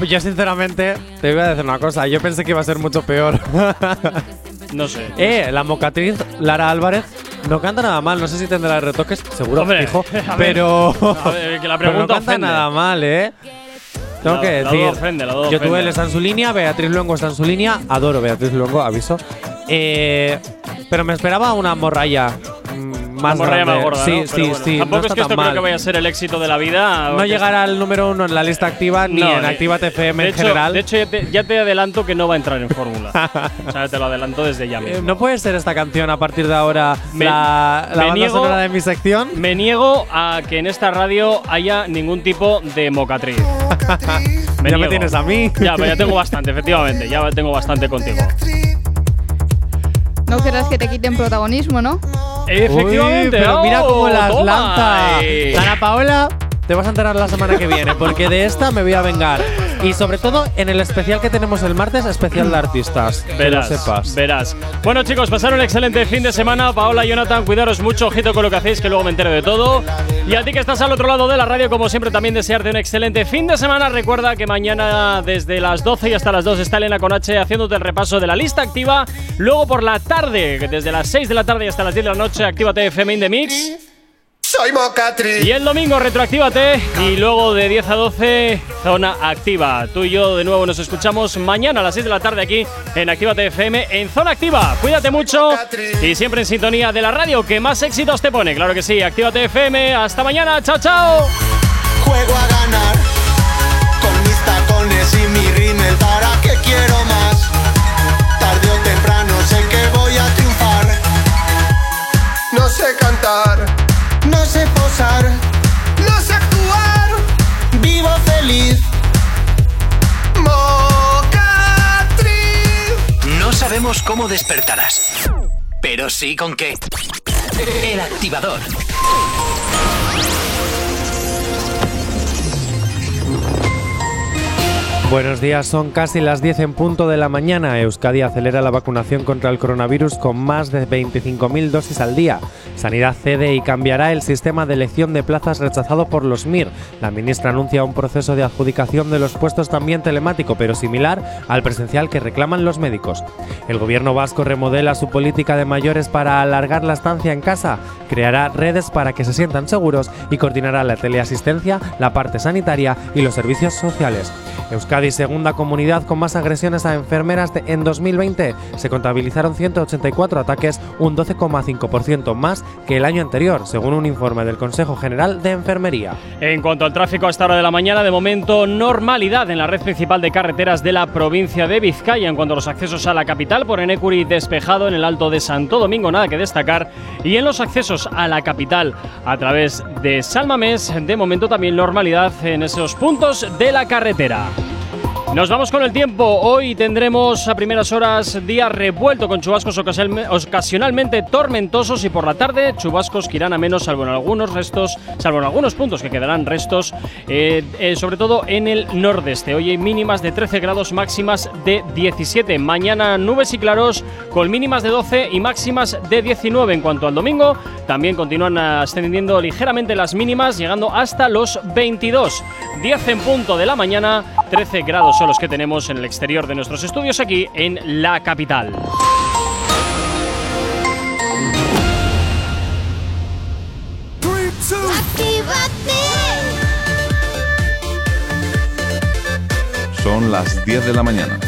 [SPEAKER 3] Pues yo sinceramente te voy a decir una cosa, yo pensé que iba a ser mucho peor.
[SPEAKER 2] No sé.
[SPEAKER 3] eh, la mocatriz Lara Álvarez no canta nada mal, no sé si tendrá retoques, seguro,
[SPEAKER 2] Hombre,
[SPEAKER 3] fijo,
[SPEAKER 2] a ver,
[SPEAKER 3] pero
[SPEAKER 2] a ver, que la
[SPEAKER 3] pero no
[SPEAKER 2] pregunta
[SPEAKER 3] canta
[SPEAKER 2] ofende.
[SPEAKER 3] nada mal, eh. Tengo
[SPEAKER 2] La-
[SPEAKER 3] que decir,
[SPEAKER 2] ofende,
[SPEAKER 3] Yotuel está en su línea, Beatriz Luengo está en su línea, adoro Beatriz Luengo, aviso. Eh, pero me esperaba una morralla más
[SPEAKER 2] Una morralla
[SPEAKER 3] grande.
[SPEAKER 2] más gorda,
[SPEAKER 3] sí,
[SPEAKER 2] ¿no? Pero
[SPEAKER 3] sí,
[SPEAKER 2] bueno,
[SPEAKER 3] sí,
[SPEAKER 2] Tampoco
[SPEAKER 3] no
[SPEAKER 2] es que esto creo que vaya a ser el éxito de la vida.
[SPEAKER 3] No llegará al número uno en la lista activa ni
[SPEAKER 2] No,
[SPEAKER 3] en Activa FM
[SPEAKER 2] de
[SPEAKER 3] en
[SPEAKER 2] hecho,
[SPEAKER 3] general.
[SPEAKER 2] De hecho, ya te, ya te adelanto que no va a entrar en fórmula. o sea, te lo adelanto desde ya
[SPEAKER 3] Eh,
[SPEAKER 2] mismo.
[SPEAKER 3] ¿No puede ser esta canción a partir de ahora
[SPEAKER 2] Me-
[SPEAKER 3] la, la
[SPEAKER 2] me
[SPEAKER 3] banda
[SPEAKER 2] niego-
[SPEAKER 3] sonora de mi sección?
[SPEAKER 2] Me niego a que en esta radio haya ningún tipo de mocatriz.
[SPEAKER 3] ya me tienes a mí.
[SPEAKER 2] Ya, pero ya tengo bastante, efectivamente. Ya tengo bastante contigo.
[SPEAKER 4] No querrás que te quiten protagonismo, ¿no?
[SPEAKER 2] Efectivamente.
[SPEAKER 3] Uy, pero mira
[SPEAKER 2] ¡oh,
[SPEAKER 3] cómo las lanza. Ana Paola, te vas a enterar la semana que viene, porque de esta me voy a vengar. Y sobre todo en el especial que tenemos el martes, especial de artistas. que
[SPEAKER 2] Verás,
[SPEAKER 3] lo sepas.
[SPEAKER 2] verás. Bueno, chicos, pasaron un excelente fin de semana. Paola, Jonathan, cuidaros mucho, ojito con lo que hacéis, que luego me entero de todo. Y a ti que estás al otro lado de la radio, como siempre, también desearte un excelente fin de semana. Recuerda que mañana, desde las 12 y hasta las 2, está Elena Conache haciéndote el repaso de la lista activa. Luego por la tarde, que desde las 6 de la tarde y hasta las 10 de la noche, actívate FM in the Mix.
[SPEAKER 23] Soy Mocatriz.
[SPEAKER 2] Y el domingo retroactívate y luego de 10 a 12 zona activa. Tú y yo de nuevo nos escuchamos mañana a las 6 de la tarde aquí en Actívate FM en zona activa. Cuídate mucho y siempre en sintonía de la radio que más éxitos te pone. Claro que sí, Actívate FM. Hasta mañana. Chao, chao.
[SPEAKER 23] Juego a ganar con mis tacones y mi rímel. ¿Para qué quiero más? Tarde o temprano sé que voy a triunfar. No sé cantar, posar, no sé actuar. Vivo feliz. Mocatriz.
[SPEAKER 1] No sabemos cómo despertarás, pero sí con qué. El activador.
[SPEAKER 3] Buenos días, son casi las 10 en punto de la mañana. Euskadi acelera la vacunación contra el coronavirus con más de 25.000 dosis al día. Sanidad cede y cambiará el sistema de elección de plazas rechazado por los MIR. La ministra anuncia un proceso de adjudicación de los puestos también telemático, pero similar al presencial que reclaman los médicos. El gobierno vasco remodela su política de mayores para alargar la estancia en casa, creará redes para que se sientan seguros y coordinará la teleasistencia, la parte sanitaria y los servicios sociales. Segunda comunidad con más agresiones a enfermeras de- en 2020. Se contabilizaron 184 ataques, un 12,5% más que el año anterior, según un informe del Consejo General de Enfermería.
[SPEAKER 2] En cuanto al tráfico a esta hora de la mañana, de momento normalidad en la red principal de carreteras de la provincia de Vizcaya. En cuanto a los accesos a la capital, por Enecuri despejado en el Alto de Santo Domingo, nada que destacar. Y en los accesos a la capital a través de Salmamés, de momento también normalidad en esos puntos de la carretera. Nos vamos con el tiempo. Hoy tendremos a primeras horas día revuelto con chubascos ocasionalme- ocasionalmente tormentosos y por la tarde chubascos que irán a menos, salvo en algunos restos, salvo en algunos puntos que quedarán restos, eh, eh, sobre todo en el nordeste. Hoy hay mínimas de 13 grados, máximas de 17. Mañana nubes y claros con mínimas de 12 y máximas de 19. En cuanto al domingo, también continúan ascendiendo ligeramente las mínimas, llegando hasta los 22. 10 en punto de la mañana, 13 grados son los que tenemos en el exterior de nuestros estudios aquí en la capital.
[SPEAKER 28] Son las 10 de la mañana.